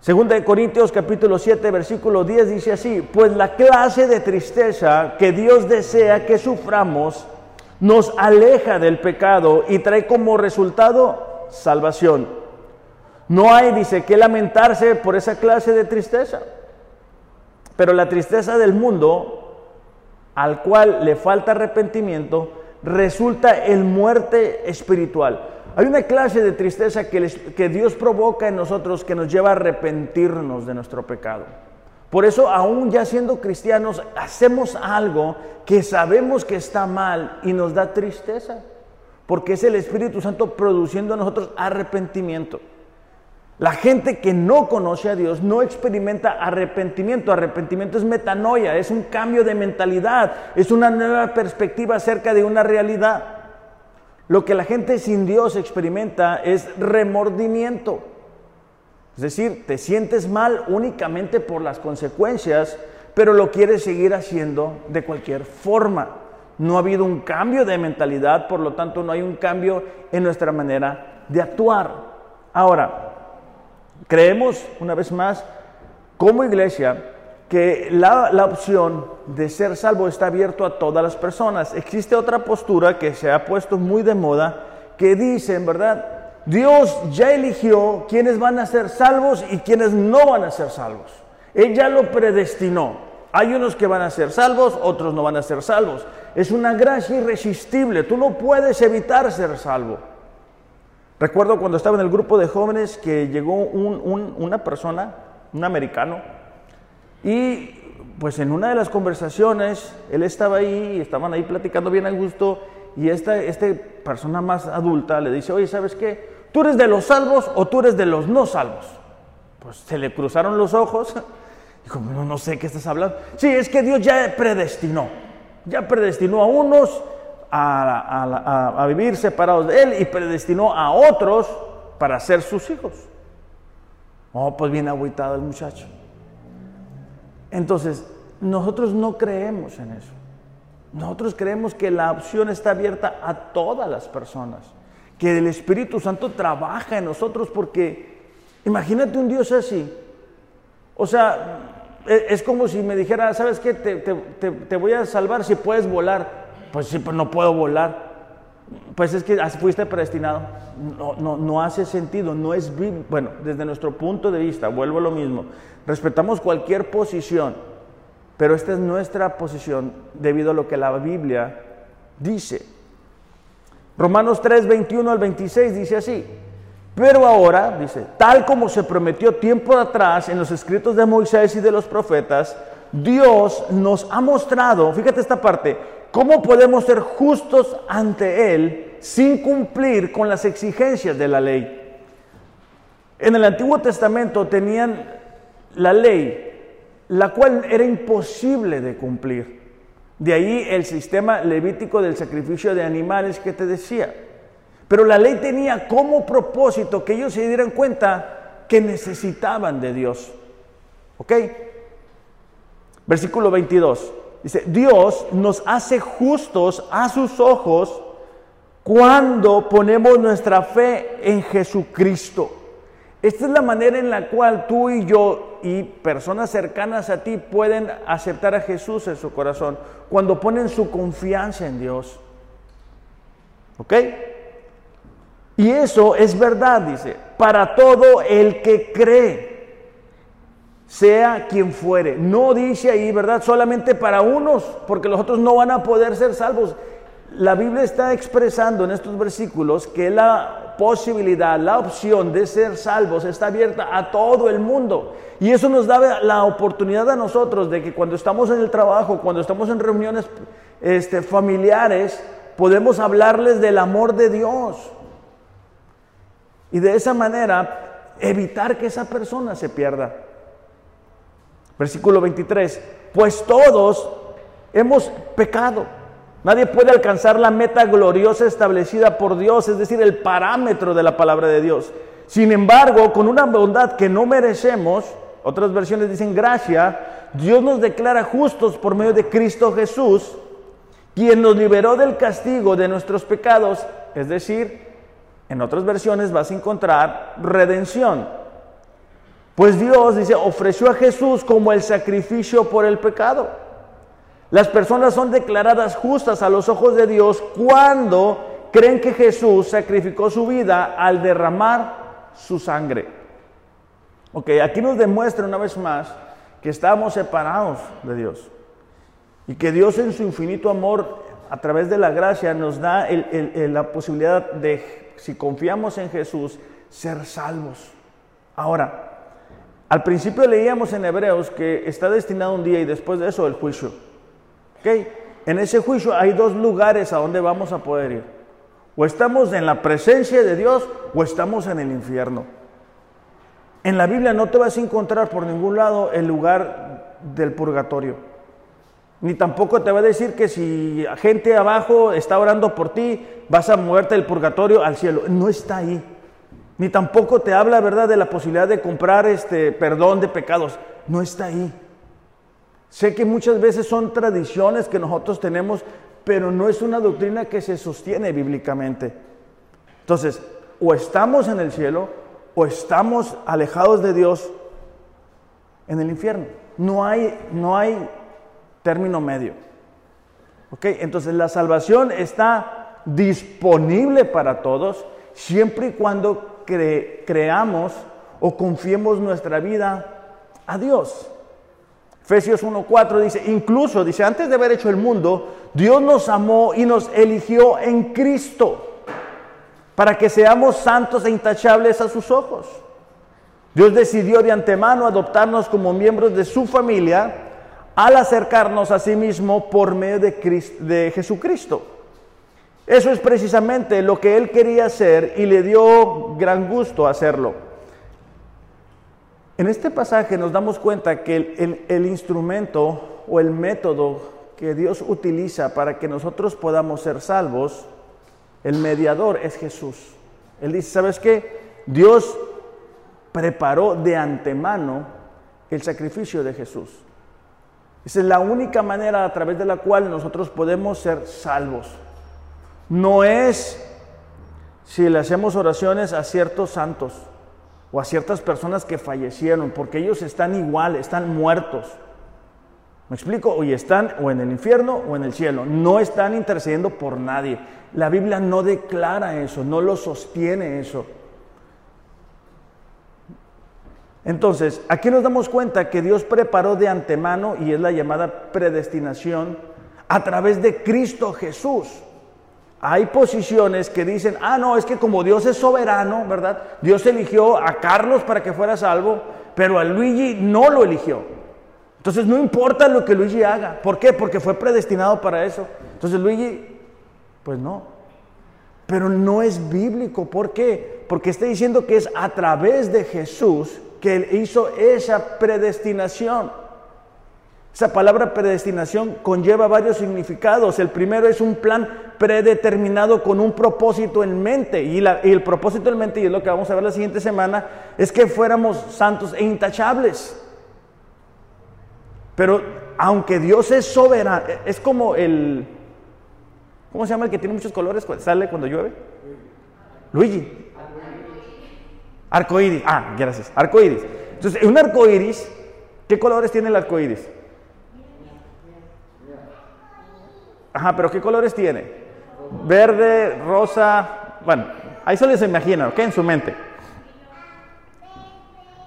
Segunda de Corintios capítulo 7 versículo 10 dice así, pues la clase de tristeza que Dios desea que suframos nos aleja del pecado y trae como resultado salvación. No hay, dice, que lamentarse por esa clase de tristeza. Pero la tristeza del mundo, al cual le falta arrepentimiento, resulta en muerte espiritual. Hay una clase de tristeza que, que Dios provoca en nosotros que nos lleva a arrepentirnos de nuestro pecado. Por eso, aún ya siendo cristianos, hacemos algo que sabemos que está mal y nos da tristeza, porque es el Espíritu Santo produciendo en nosotros arrepentimiento. La gente que no conoce a Dios no experimenta arrepentimiento. Arrepentimiento es metanoia, es un cambio de mentalidad, es una nueva perspectiva acerca de una realidad. Lo que la gente sin Dios experimenta es remordimiento. Es decir, te sientes mal únicamente por las consecuencias, pero lo quieres seguir haciendo de cualquier forma. No ha habido un cambio de mentalidad, por lo tanto no hay un cambio en nuestra manera de actuar. Ahora, Creemos, una vez más, como iglesia, que la, opción de ser salvo está abierto a todas las personas. Existe otra postura que se ha puesto muy de moda que dice, en verdad, Dios ya eligió quiénes van a ser salvos y quiénes no van a ser salvos. Él ya lo predestinó. Hay unos que van a ser salvos, otros no van a ser salvos. Es una gracia irresistible. Tú no puedes evitar ser salvo. Recuerdo cuando estaba en el grupo de jóvenes que llegó una persona, un americano, y pues en una de las conversaciones, él estaba ahí, estaban ahí platicando bien a gusto, y esta, esta persona más adulta le dice, oye, ¿sabes qué? ¿Tú eres de los salvos o tú eres de los no salvos? Pues se le cruzaron los ojos, dijo, no, no sé qué estás hablando. Sí, es que Dios ya predestinó, ya predestinó a unos a, vivir separados de Él y predestinó a otros para ser sus hijos. Oh, pues bien agüitado el muchacho. Entonces, nosotros no creemos en eso. Nosotros creemos que la opción está abierta a todas las personas, que el Espíritu Santo trabaja en nosotros porque imagínate un Dios así. O sea, e, es como si me dijera, ¿sabes qué? Te, te voy a salvar si puedes volar. Pues sí, pues no puedo volar. Pues es que fuiste predestinado. No, no, no hace sentido, no es Bueno, desde nuestro punto de vista, vuelvo a lo mismo. Respetamos cualquier posición, pero esta es nuestra posición debido a lo que la Biblia dice. Romanos 3, 21 al 26 dice así. Pero ahora, dice, tal como se prometió tiempo atrás en los escritos de Moisés y de los profetas, Dios nos ha mostrado, fíjate esta parte, ¿Cómo podemos ser justos ante Él sin cumplir con las exigencias de la ley? En el Antiguo Testamento tenían la ley, la cual era imposible de cumplir. De ahí el sistema levítico del sacrificio de animales que te decía. Pero la ley tenía como propósito que ellos se dieran cuenta que necesitaban de Dios. ¿Ok? Versículo 22. Dice, Dios nos hace justos a sus ojos cuando ponemos nuestra fe en Jesucristo. Esta es la manera en la cual tú y yo y personas cercanas a ti pueden aceptar a Jesús en su corazón, cuando ponen su confianza en Dios. ¿Ok? Y eso es verdad, dice, para todo el que cree. sea quien fuere. No dice ahí, ¿verdad? Solamente para unos, porque los otros no van a poder ser salvos. La Biblia está expresando en estos versículos que la posibilidad, la opción de ser salvos está abierta a todo el mundo. Y eso nos da la oportunidad a nosotros de que cuando estamos en el trabajo, cuando estamos en reuniones este, familiares, podemos hablarles del amor de Dios. Y de esa manera evitar que esa persona se pierda. Versículo 23, pues todos hemos pecado. Nadie puede alcanzar la meta gloriosa establecida por Dios, es decir, el parámetro de la palabra de Dios. Sin embargo, con una bondad que no merecemos, otras versiones dicen gracia, Dios nos declara justos por medio de Cristo Jesús, quien nos liberó del castigo de nuestros pecados, es decir, en otras versiones vas a encontrar redención. Pues Dios, dice, ofreció a Jesús como el sacrificio por el pecado. Las personas son declaradas justas a los ojos de Dios cuando creen que Jesús sacrificó su vida al derramar su sangre. Ok, aquí nos demuestra una vez más que estamos separados de Dios y que Dios en su infinito amor a través de la gracia nos da la posibilidad de, si confiamos en Jesús, ser salvos. Ahora, al principio leíamos en Hebreos que está destinado un día y después de eso el juicio. En ese juicio hay dos lugares a donde vamos a poder ir. O estamos en la presencia de Dios o estamos en el infierno. En la Biblia no te vas a encontrar por ningún lado el lugar del purgatorio. Ni tampoco te va a decir que si gente abajo está orando por ti, vas a moverte del purgatorio al cielo. No está ahí ni tampoco te habla, ¿verdad?, de la posibilidad de comprar este perdón de pecados. No está ahí. Sé que muchas veces son tradiciones que nosotros tenemos, pero no es una doctrina que se sostiene bíblicamente. Entonces, o estamos en el cielo o estamos alejados de Dios en el infierno. No hay, no hay término medio. ¿Ok? Entonces la salvación está disponible para todos siempre y cuando creamos o confiemos nuestra vida a Dios. Efesios 1.4 dice, incluso, dice, antes de haber hecho el mundo, Dios nos amó y nos eligió en Cristo para que seamos santos e intachables a sus ojos. Dios decidió de antemano adoptarnos como miembros de su familia al acercarnos a sí mismo por medio de, de Jesucristo. Eso es precisamente lo que él quería hacer y le dio gran gusto hacerlo. En este pasaje nos damos cuenta que el, instrumento o el método que Dios utiliza para que nosotros podamos ser salvos, el mediador es Jesús. Él dice, ¿sabes qué? Dios preparó de antemano el sacrificio de Jesús. Esa es la única manera a través de la cual nosotros podemos ser salvos no es si le hacemos oraciones a ciertos santos o a ciertas personas que fallecieron, porque ellos están igual, están muertos. ¿Me explico? O están o en el infierno o en el cielo. No están intercediendo por nadie. La Biblia no declara eso, no lo sostiene eso. Entonces, aquí nos damos cuenta que Dios preparó de antemano, y es la llamada predestinación, a través de Cristo Jesús. Hay posiciones que dicen, ah, no, es que como Dios es soberano, ¿verdad? Dios eligió a Carlos para que fuera salvo, pero a Luigi no lo eligió. Entonces no importa lo que Luigi haga. ¿Por qué? Porque fue predestinado para eso. Entonces Luigi, pues no. Pero no es bíblico. ¿Por qué? Porque está diciendo que es a través de Jesús que Él hizo esa predestinación. Esa palabra predestinación conlleva varios significados. El primero es un plan predeterminado con un propósito en mente. Y, el propósito en mente, y es lo que vamos a ver la siguiente semana, es que fuéramos santos e intachables. Pero aunque Dios es soberano, es como el... ¿Cómo se llama el que tiene muchos colores? ¿Sale cuando llueve? Luigi. Arcoíris. Ah, gracias. Arcoíris. Entonces, un arcoíris, ¿qué colores tiene el arcoíris? Ajá, pero ¿qué colores tiene? Verde, rosa, bueno, ahí se les imagina, ¿ok? En su mente.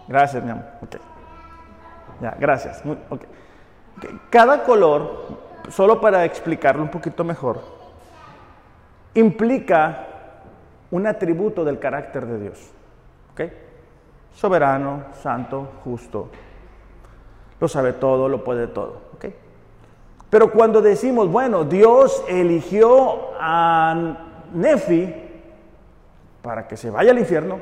Gracias, mi amor. Ya, gracias. Cada color, solo para explicarlo un poquito mejor, implica un atributo del carácter de Dios. ¿Ok? Soberano, santo, justo. Lo sabe todo, lo puede todo. Pero cuando decimos, bueno, Dios eligió a Nefi para que se vaya al infierno,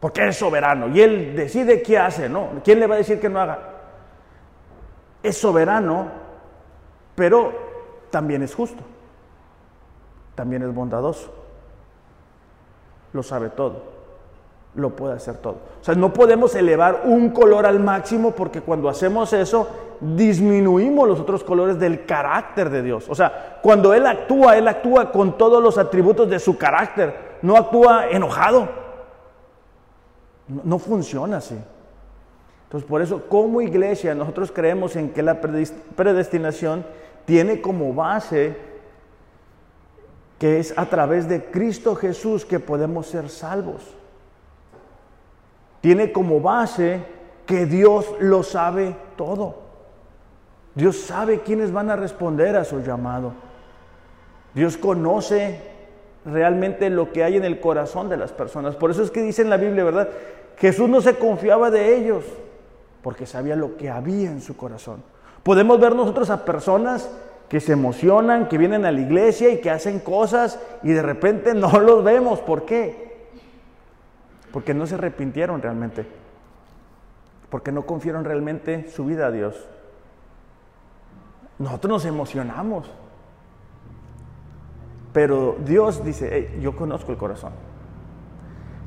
porque es soberano y él decide qué hace, ¿no? ¿Quién le va a decir que no haga? Es soberano, pero también es justo, también es bondadoso, lo sabe todo lo puede hacer todo. O sea, no podemos elevar un color al máximo porque cuando hacemos eso disminuimos los otros colores del carácter de Dios. O sea, cuando Él actúa, Él actúa con todos los atributos de su carácter, no actúa enojado. No, funciona así. Entonces, por eso, como iglesia, nosotros creemos en que la predestinación tiene como base que es a través de Cristo Jesús que podemos ser salvos tiene como base que Dios lo sabe todo. Dios sabe quiénes van a responder a su llamado. Dios conoce realmente lo que hay en el corazón de las personas. Por eso es que dice en la Biblia, ¿verdad? Jesús no se confiaba de ellos porque sabía lo que había en su corazón. Podemos ver nosotros a personas que se emocionan, que vienen a la iglesia y que hacen cosas y de repente no los vemos. ¿Por qué? Porque no se arrepintieron realmente, porque no confiaron realmente su vida a Dios. Nosotros nos emocionamos, pero Dios dice, yo conozco el corazón.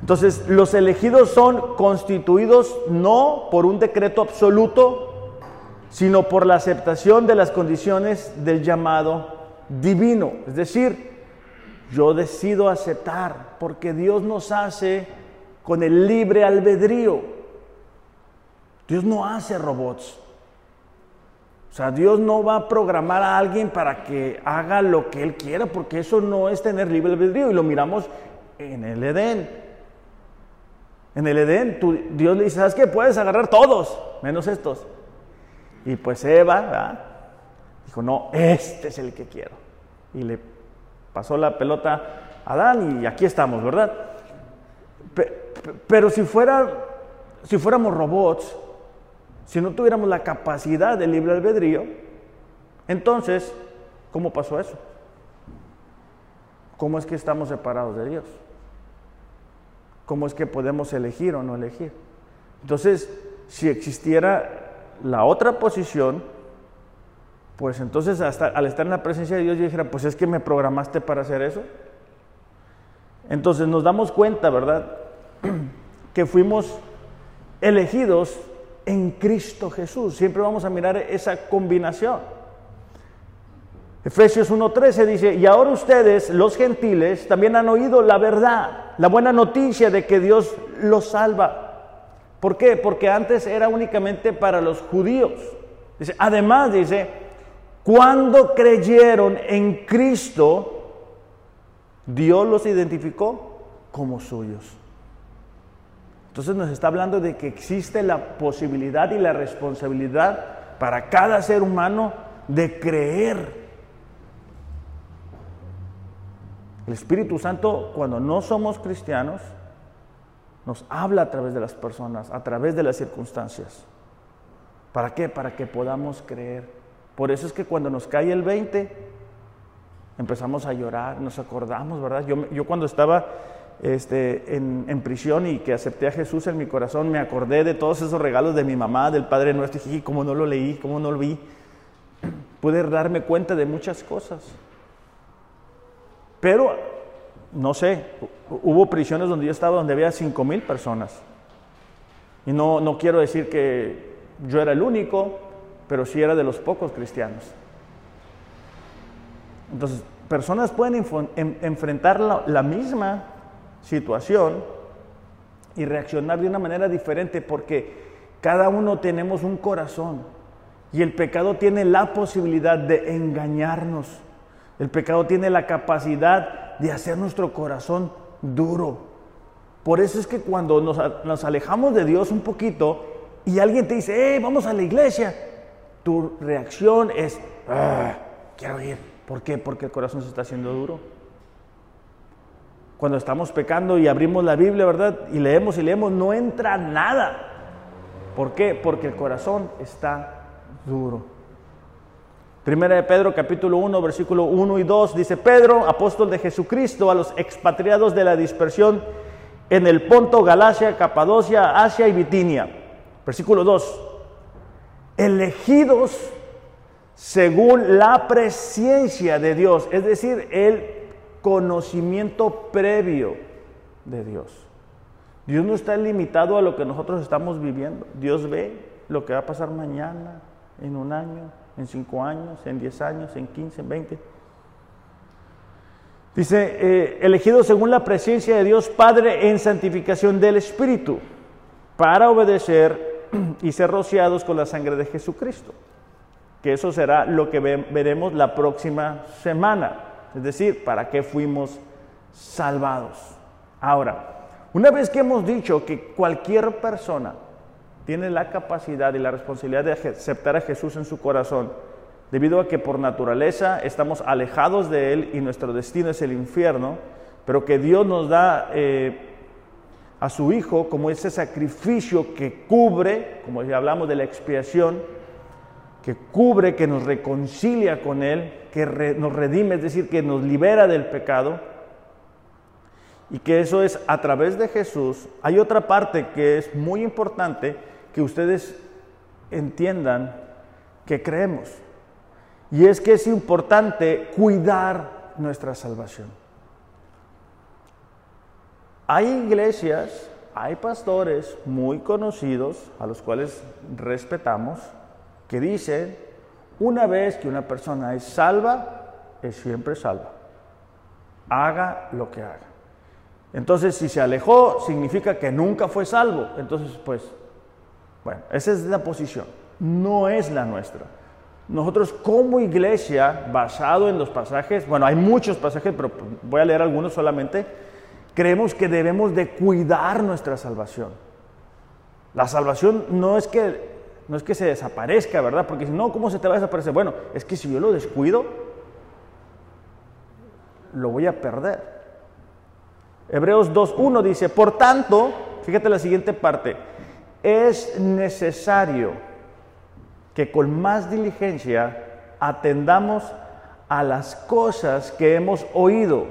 Entonces, los elegidos son constituidos no por un decreto absoluto, sino por la aceptación de las condiciones del llamado divino. Es decir, yo decido aceptar porque Dios nos hace con el libre albedrío. Dios no hace robots. O sea, Dios no va a programar a alguien para que haga lo que Él quiera, porque eso no es tener libre albedrío. Y lo miramos en el Edén. En el Edén, Dios le dice, ¿sabes qué? Puedes agarrar todos, menos estos. Y pues Eva dijo, no, este es el que quiero. Y le pasó la pelota a Adán y aquí estamos, ¿verdad? Pero si, fuéramos robots, si no tuviéramos la capacidad de libre albedrío, entonces, ¿cómo pasó eso? ¿Cómo es que estamos separados de Dios? ¿Cómo es que podemos elegir o no elegir? Entonces, si existiera la otra posición, pues entonces hasta al estar en la presencia de Dios yo dijera, pues es que me programaste para hacer eso. Entonces nos damos cuenta, ¿verdad? Que fuimos elegidos en Cristo Jesús. Siempre vamos a mirar esa combinación. Efesios 1.13 dice, y ahora ustedes, los gentiles, también han oído la verdad, la buena noticia de que Dios los salva. ¿Por qué? Porque antes era únicamente para los judíos. Dice, además dice, cuando creyeron en Cristo, Dios los identificó como suyos. Entonces nos está hablando de que existe la posibilidad y la responsabilidad para cada ser humano de creer. El Espíritu Santo, cuando no somos cristianos, nos habla a través de las personas, a través de las circunstancias. ¿Para qué? Para que podamos creer. Por eso es que cuando nos cae el 20, empezamos a llorar, nos acordamos, ¿verdad? Yo, yo cuando estaba este, en, prisión y que acepté a Jesús en mi corazón, me acordé de todos esos regalos de mi mamá, del Padre Nuestro, y dije, ¿cómo no lo leí? ¿Cómo no lo vi? Pude darme cuenta de muchas cosas. Pero, no sé, hubo prisiones donde yo estaba donde había cinco mil personas. Y no, no quiero decir que yo era el único, pero sí era de los pocos cristianos. Entonces, personas pueden enfrentar la misma situación y reaccionar de una manera diferente porque cada uno tenemos un corazón y el pecado tiene la posibilidad de engañarnos. El pecado tiene la capacidad de hacer nuestro corazón duro. Por eso es que cuando nos, alejamos de Dios un poquito, y alguien te dice, hey, vamos a la iglesia, tu reacción es, ah, quiero ir. ¿Por qué? Porque el corazón se está haciendo duro. Cuando estamos pecando y abrimos la Biblia, ¿verdad? Y leemos y leemos, no entra nada. ¿Por qué? Porque el corazón está duro. Primera de Pedro capítulo 1, versículo 1 y 2 dice, Pedro, apóstol de Jesucristo, a los expatriados de la dispersión en el Ponto, Galacia, Capadocia, Asia y Bitinia. Versículo 2, elegidos según la presencia de Dios, es decir, el conocimiento previo de Dios. Dios no está limitado a lo que nosotros estamos viviendo. Dios ve lo que va a pasar mañana, en un año, en cinco años, en diez años, en quince, en veinte. Dice, eh, elegido según la presencia de Dios Padre en santificación del Espíritu, para obedecer y ser rociados con la sangre de Jesucristo. Que eso será lo que veremos la próxima semana. Es decir, para qué fuimos salvados. Ahora, una vez que hemos dicho que cualquier persona tiene la capacidad y la responsabilidad de aceptar a Jesús en su corazón, debido a que por naturaleza estamos alejados de Él y nuestro destino es el infierno, pero que Dios nos da eh, a su Hijo como ese sacrificio que cubre, como ya hablamos de la expiación, que cubre, que nos reconcilia con Él, que nos redime, es decir, que nos libera del pecado, y que eso es a través de Jesús. Hay otra parte que es muy importante, que ustedes entiendan que creemos. Y es que es importante cuidar nuestra salvación. Hay iglesias, hay pastores muy conocidos, a los cuales respetamos, que dicen, una vez que una persona es salva, es siempre salva. Haga lo que haga. Entonces, si se alejó, significa que nunca fue salvo. Entonces, pues, bueno, esa es la posición, no es la nuestra. Nosotros como iglesia, basado en los pasajes, bueno, hay muchos pasajes, pero voy a leer algunos solamente, creemos que debemos de cuidar nuestra salvación. La salvación no es que, no es que se desaparezca, ¿verdad? Porque si no, ¿cómo se te va a desaparecer? Bueno, es que si yo lo descuido, lo voy a perder. Hebreos 2.1 dice, por tanto, fíjate la siguiente parte, es necesario que con más diligencia atendamos a las cosas que hemos oído,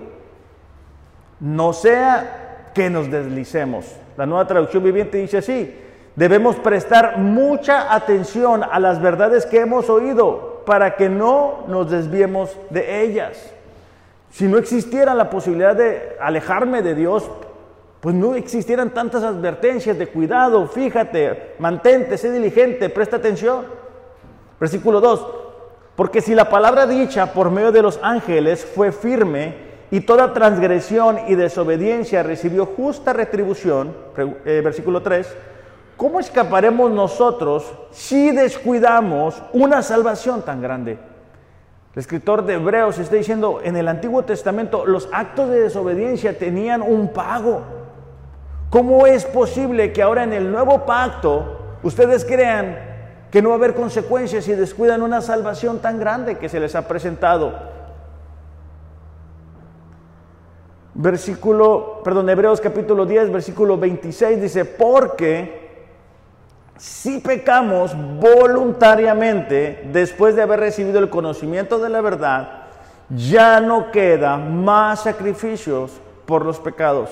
no sea que nos deslicemos. La nueva traducción viviente dice así, debemos prestar mucha atención a las verdades que hemos oído para que no nos desviemos de ellas. Si no existiera la posibilidad de alejarme de Dios, pues no existieran tantas advertencias de cuidado, fíjate, mantente, sé diligente, presta atención. Versículo 2, porque si la palabra dicha por medio de los ángeles fue firme y toda transgresión y desobediencia recibió justa retribución, eh, versículo 3, ¿cómo escaparemos nosotros si descuidamos una salvación tan grande? El escritor de Hebreos está diciendo, en el Antiguo Testamento los actos de desobediencia tenían un pago. ¿Cómo es posible que ahora en el nuevo pacto ustedes crean que no va a haber consecuencias si descuidan una salvación tan grande que se les ha presentado? Versículo, perdón, Hebreos capítulo 10, versículo 26 dice, porque si pecamos voluntariamente después de haber recibido el conocimiento de la verdad, ya no queda más sacrificios por los pecados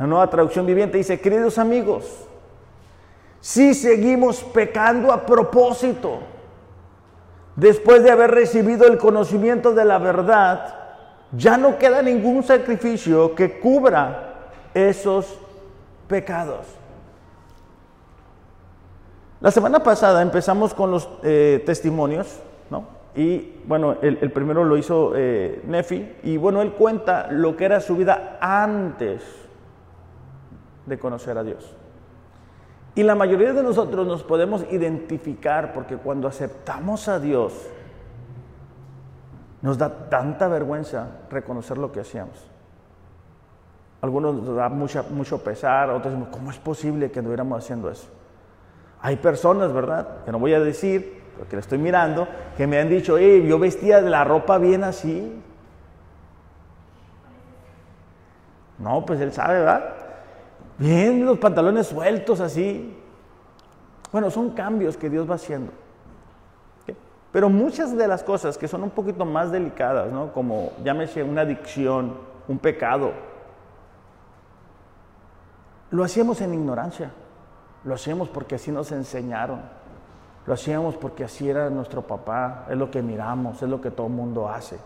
la nueva traducción viviente dice, queridos amigos, si seguimos pecando a propósito, después de haber recibido el conocimiento de la verdad, ya no queda ningún sacrificio que cubra esos pecados. La semana pasada empezamos con los eh, testimonios, ¿no? Y bueno, el, primero lo hizo eh, Nefi, y bueno, él cuenta lo que era su vida antes de conocer a Dios. Y la mayoría de nosotros nos podemos identificar porque cuando aceptamos a Dios, nos da tanta vergüenza reconocer lo que hacíamos. Algunos nos da mucho pesar, otros ¿cómo es posible que anduviéramos haciendo eso? Hay personas, ¿verdad? Que no voy a decir, porque le estoy mirando, que me han dicho, hey, yo vestía la ropa bien así. No, pues él sabe, ¿verdad? Bien, los pantalones sueltos así. Bueno, son cambios que Dios va haciendo. Pero muchas de las cosas que son un poquito más delicadas, ¿no? Como llámese una adicción, un pecado, lo hacíamos en ignorancia. Lo hacíamos porque así nos enseñaron. Lo hacíamos porque así era nuestro papá, es lo que miramos, es lo que todo el mundo hace.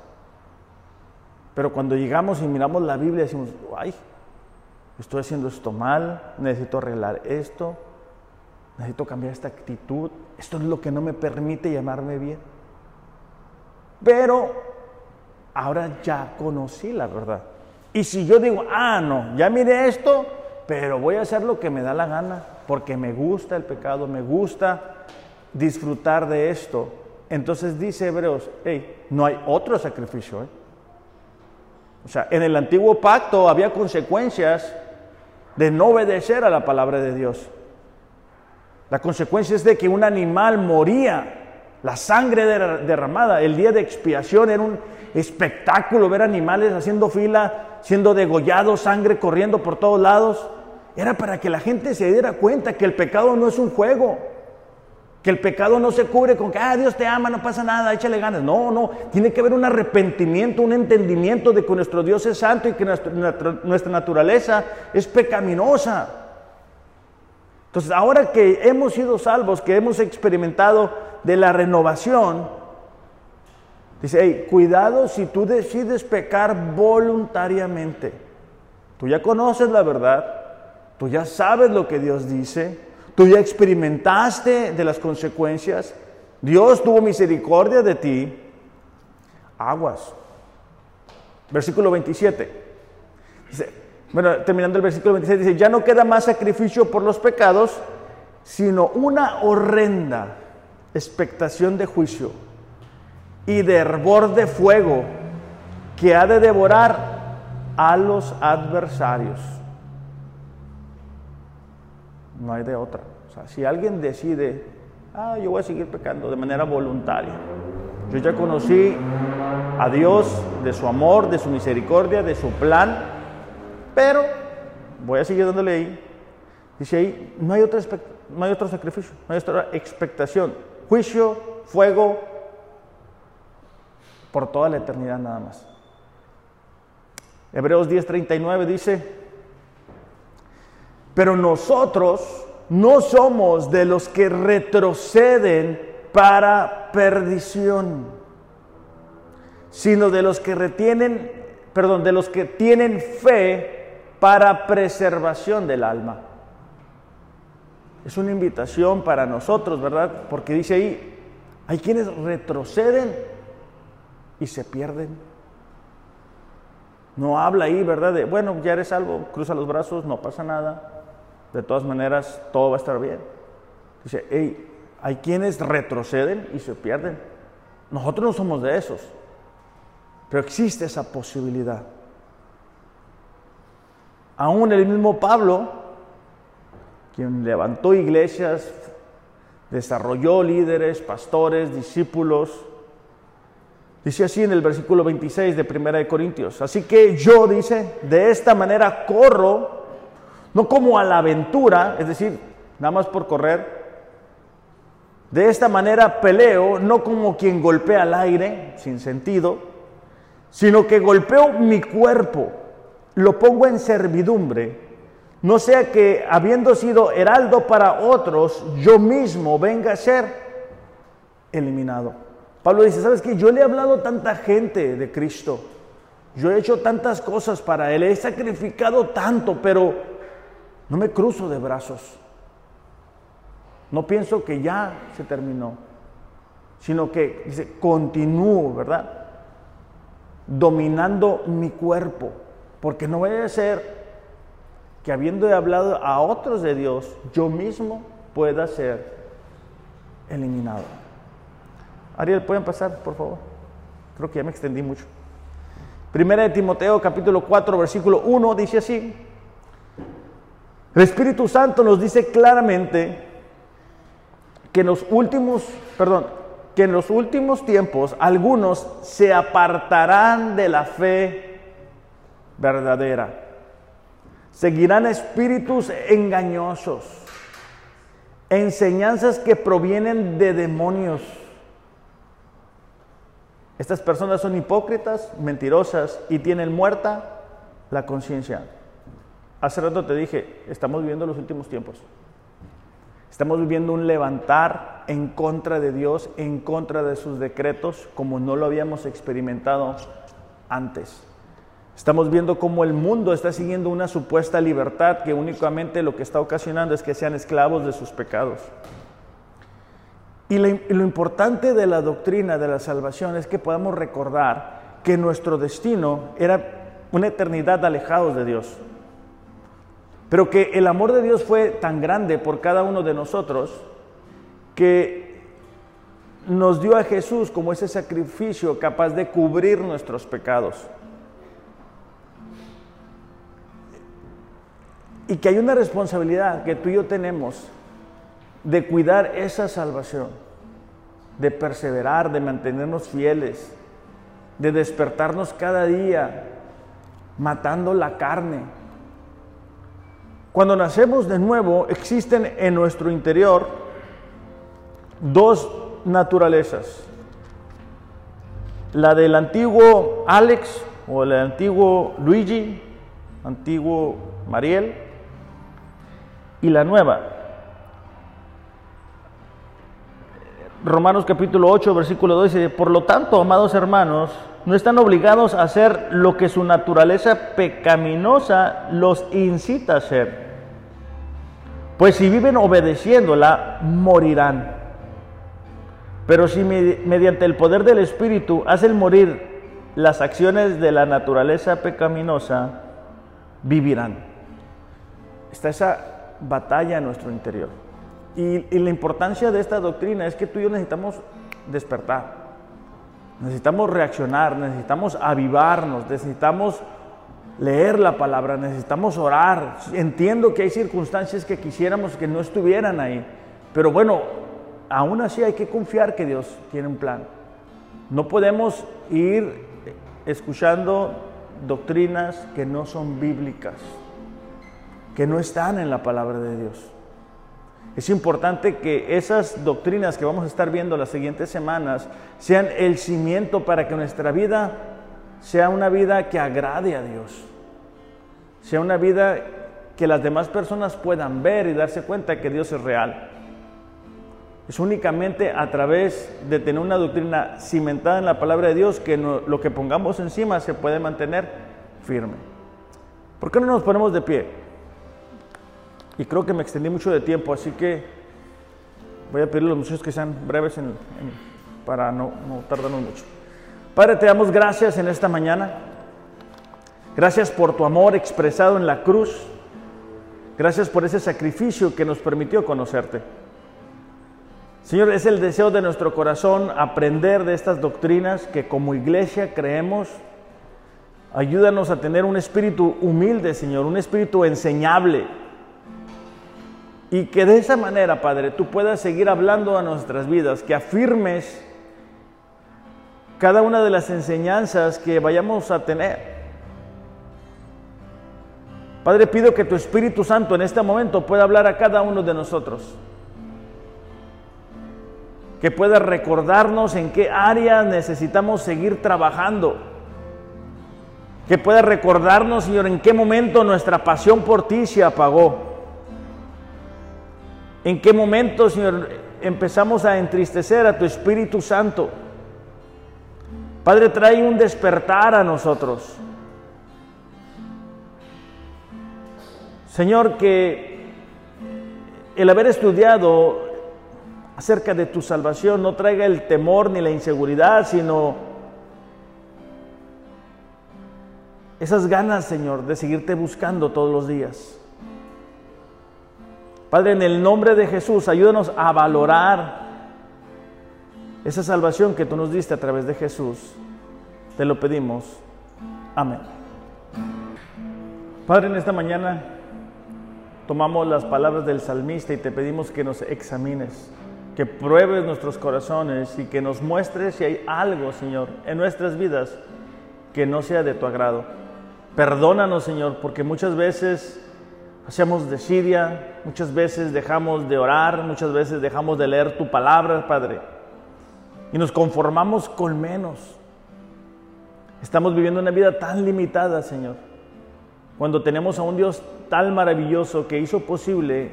Pero cuando llegamos y miramos la Biblia decimos, ay, estoy haciendo esto mal, necesito arreglar esto, necesito cambiar esta actitud, esto es lo que no me permite llamarme bien. Pero ahora ya conocí la verdad. Y si yo digo, ah, no, ya miré esto, pero voy a hacer lo que me da la gana, porque me gusta el pecado, me gusta disfrutar de esto. Entonces dice Hebreos, hey, no hay otro sacrificio. ¿eh? O sea, en el antiguo pacto había consecuencias de no obedecer a la palabra de Dios. La consecuencia es de que un animal moría, la sangre derramada, el día de expiación era un espectáculo ver animales haciendo fila, siendo degollados, sangre corriendo por todos lados. Era para que la gente se diera cuenta que el pecado no es un juego, que el pecado no se cubre con que, ah, Dios te ama, no pasa nada, échale ganas. No, no, tiene que haber un arrepentimiento, un entendimiento de que nuestro Dios es santo y que nuestra, naturaleza es pecaminosa. Entonces, ahora que hemos sido salvos, que hemos experimentado de la renovación, dice, hey, cuidado si tú decides pecar voluntariamente. Tú ya conoces la verdad, tú ya sabes lo que Dios dice, Tú ya experimentaste de las consecuencias. Dios tuvo misericordia de ti. Aguas. Versículo 27. bueno, terminando el versículo 26, dice, ya no queda más sacrificio por los pecados, sino una horrenda expectación de juicio y de hervor de fuego que ha de devorar a los adversarios. No hay de otra. O sea, si alguien decide, ah, yo voy a seguir pecando de manera voluntaria. Yo ya conocí a Dios de su amor, de su misericordia, de su plan, pero voy a seguir dándole ahí. Dice ahí, no hay, otra no hay otro sacrificio, no hay otra expectación. Juicio, fuego, por toda la eternidad nada más. Hebreos 10:39 dice, pero nosotros no somos de los que retroceden para perdición, sino de los que retienen, perdón, de los que tienen fe para preservación del alma. Es una invitación para nosotros, ¿verdad? Porque dice ahí, hay quienes retroceden y se pierden. No habla ahí, ¿verdad? De, bueno, ya eres salvo, cruza los brazos, no pasa nada de todas maneras todo va a estar bien. Dice, hey, hay quienes retroceden y se pierden. Nosotros no somos de esos, pero existe esa posibilidad. Aún el mismo Pablo, quien levantó iglesias, desarrolló líderes, pastores, discípulos, dice así en el versículo 26 de Primera de Corintios, así que yo, dice, de esta manera corro no como a la aventura, es decir, nada más por correr. De esta manera peleo, no como quien golpea al aire, sin sentido, sino que golpeo mi cuerpo, lo pongo en servidumbre, no sea que habiendo sido heraldo para otros, yo mismo venga a ser eliminado. Pablo dice, ¿sabes qué? Yo le he hablado a tanta gente de Cristo, yo he hecho tantas cosas para Él, he sacrificado tanto, pero no me cruzo de brazos. No pienso que ya se terminó, sino que dice, continúo, ¿verdad? Dominando mi cuerpo, porque no voy a ser que habiendo hablado a otros de Dios, yo mismo pueda ser eliminado. Ariel, ¿pueden pasar, por favor? Creo que ya me extendí mucho. Primera de Timoteo, capítulo 4, versículo 1, dice así. El Espíritu Santo nos dice claramente que en los últimos, perdón, que en los últimos tiempos algunos se apartarán de la fe verdadera. Seguirán espíritus engañosos, enseñanzas que provienen de demonios. Estas personas son hipócritas, mentirosas y tienen muerta la conciencia. Hace rato te dije, estamos viviendo los últimos tiempos. Estamos viviendo un levantar en contra de Dios, en contra de sus decretos, como no lo habíamos experimentado antes. Estamos viendo cómo el mundo está siguiendo una supuesta libertad que únicamente lo que está ocasionando es que sean esclavos de sus pecados. Y lo, importante de la doctrina de la salvación es que podamos recordar que nuestro destino era una eternidad alejados de Dios. Pero que el amor de Dios fue tan grande por cada uno de nosotros que nos dio a Jesús como ese sacrificio capaz de cubrir nuestros pecados. Y que hay una responsabilidad que tú y yo tenemos de cuidar esa salvación, de perseverar, de mantenernos fieles, de despertarnos cada día matando la carne, cuando nacemos de nuevo, existen en nuestro interior dos naturalezas. La del antiguo Alex o el antiguo Luigi, antiguo Mariel, y la nueva. Romanos capítulo 8, versículo 2 dice, por lo tanto, amados hermanos, no están obligados a hacer lo que su naturaleza pecaminosa los incita a hacer pues si viven obedeciéndola, morirán. Pero si mediante el poder del Espíritu hacen morir las acciones de la naturaleza pecaminosa, vivirán. Está esa batalla en nuestro interior. Y, la importancia de esta doctrina es que tú y yo necesitamos despertar, necesitamos reaccionar, necesitamos avivarnos, necesitamos leer la palabra, necesitamos orar. Entiendo que hay circunstancias que quisiéramos que no estuvieran ahí, pero bueno, aún así hay que confiar que Dios tiene un plan. No podemos ir escuchando doctrinas que no son bíblicas, que no están en la palabra de Dios. Es importante que esas doctrinas que vamos a estar viendo las siguientes semanas sean el cimiento para que nuestra vida sea una vida que agrade a Dios, sea una vida que las demás personas puedan ver y darse cuenta que Dios es real. Es únicamente a través de tener una doctrina cimentada en la palabra de Dios que lo que pongamos encima se puede mantener firme. ¿Por qué no nos ponemos de pie? Y creo que me extendí mucho de tiempo, así que voy a pedirle a los muchachos que sean breves para no, no tardarnos mucho. Padre, te damos gracias en esta mañana. Gracias por tu amor expresado en la cruz. Gracias por ese sacrificio que nos permitió conocerte. Señor, es el deseo de nuestro corazón aprender de estas doctrinas que como iglesia creemos. Ayúdanos a tener un espíritu humilde, Señor, un espíritu enseñable. Y que de esa manera, Padre, tú puedas seguir hablando a nuestras vidas, que afirmes cada una de las enseñanzas que vayamos a tener. Padre, pido que tu Espíritu Santo en este momento pueda hablar a cada uno de nosotros. Que pueda recordarnos en qué áreas necesitamos seguir trabajando. Que pueda recordarnos, Señor, en qué momento nuestra pasión por ti se apagó. En qué momento, Señor, empezamos a entristecer a tu Espíritu Santo. Padre, trae un despertar a nosotros. Señor, que el haber estudiado acerca de tu salvación no traiga el temor ni la inseguridad, sino esas ganas, Señor, de seguirte buscando todos los días. Padre, en el nombre de Jesús, ayúdanos a valorar esa salvación que tú nos diste a través de Jesús, te lo pedimos. Amén. Padre, en esta mañana tomamos las palabras del salmista y te pedimos que nos examines. que pruebes nuestros corazones y que nos muestres si hay algo, Señor, en nuestras vidas que no sea de tu agrado. Perdónanos, Señor, porque muchas veces hacemos desidia, muchas veces dejamos de orar, muchas veces dejamos de leer tu palabra, Padre, y nos conformamos con menos. Estamos viviendo una vida tan limitada, Señor, cuando tenemos a un Dios tan maravilloso que hizo posible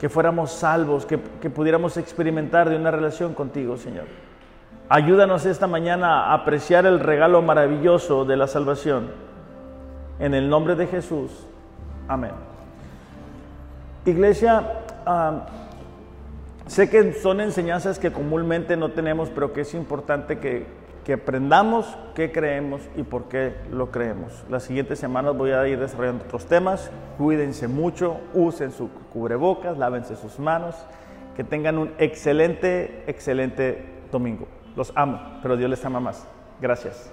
que fuéramos salvos, que, pudiéramos experimentar de una relación contigo, Señor. Ayúdanos esta mañana a apreciar el regalo maravilloso de la salvación. En el nombre de Jesús. Amén. Iglesia, ah, sé que son enseñanzas que comúnmente no tenemos, pero que es importante que, que aprendamos qué creemos y por qué lo creemos. Las siguientes semanas voy a ir desarrollando otros temas. Cuídense mucho, usen su cubrebocas, lávense sus manos. Que tengan un excelente, excelente domingo. Los amo, pero Dios les ama más. Gracias.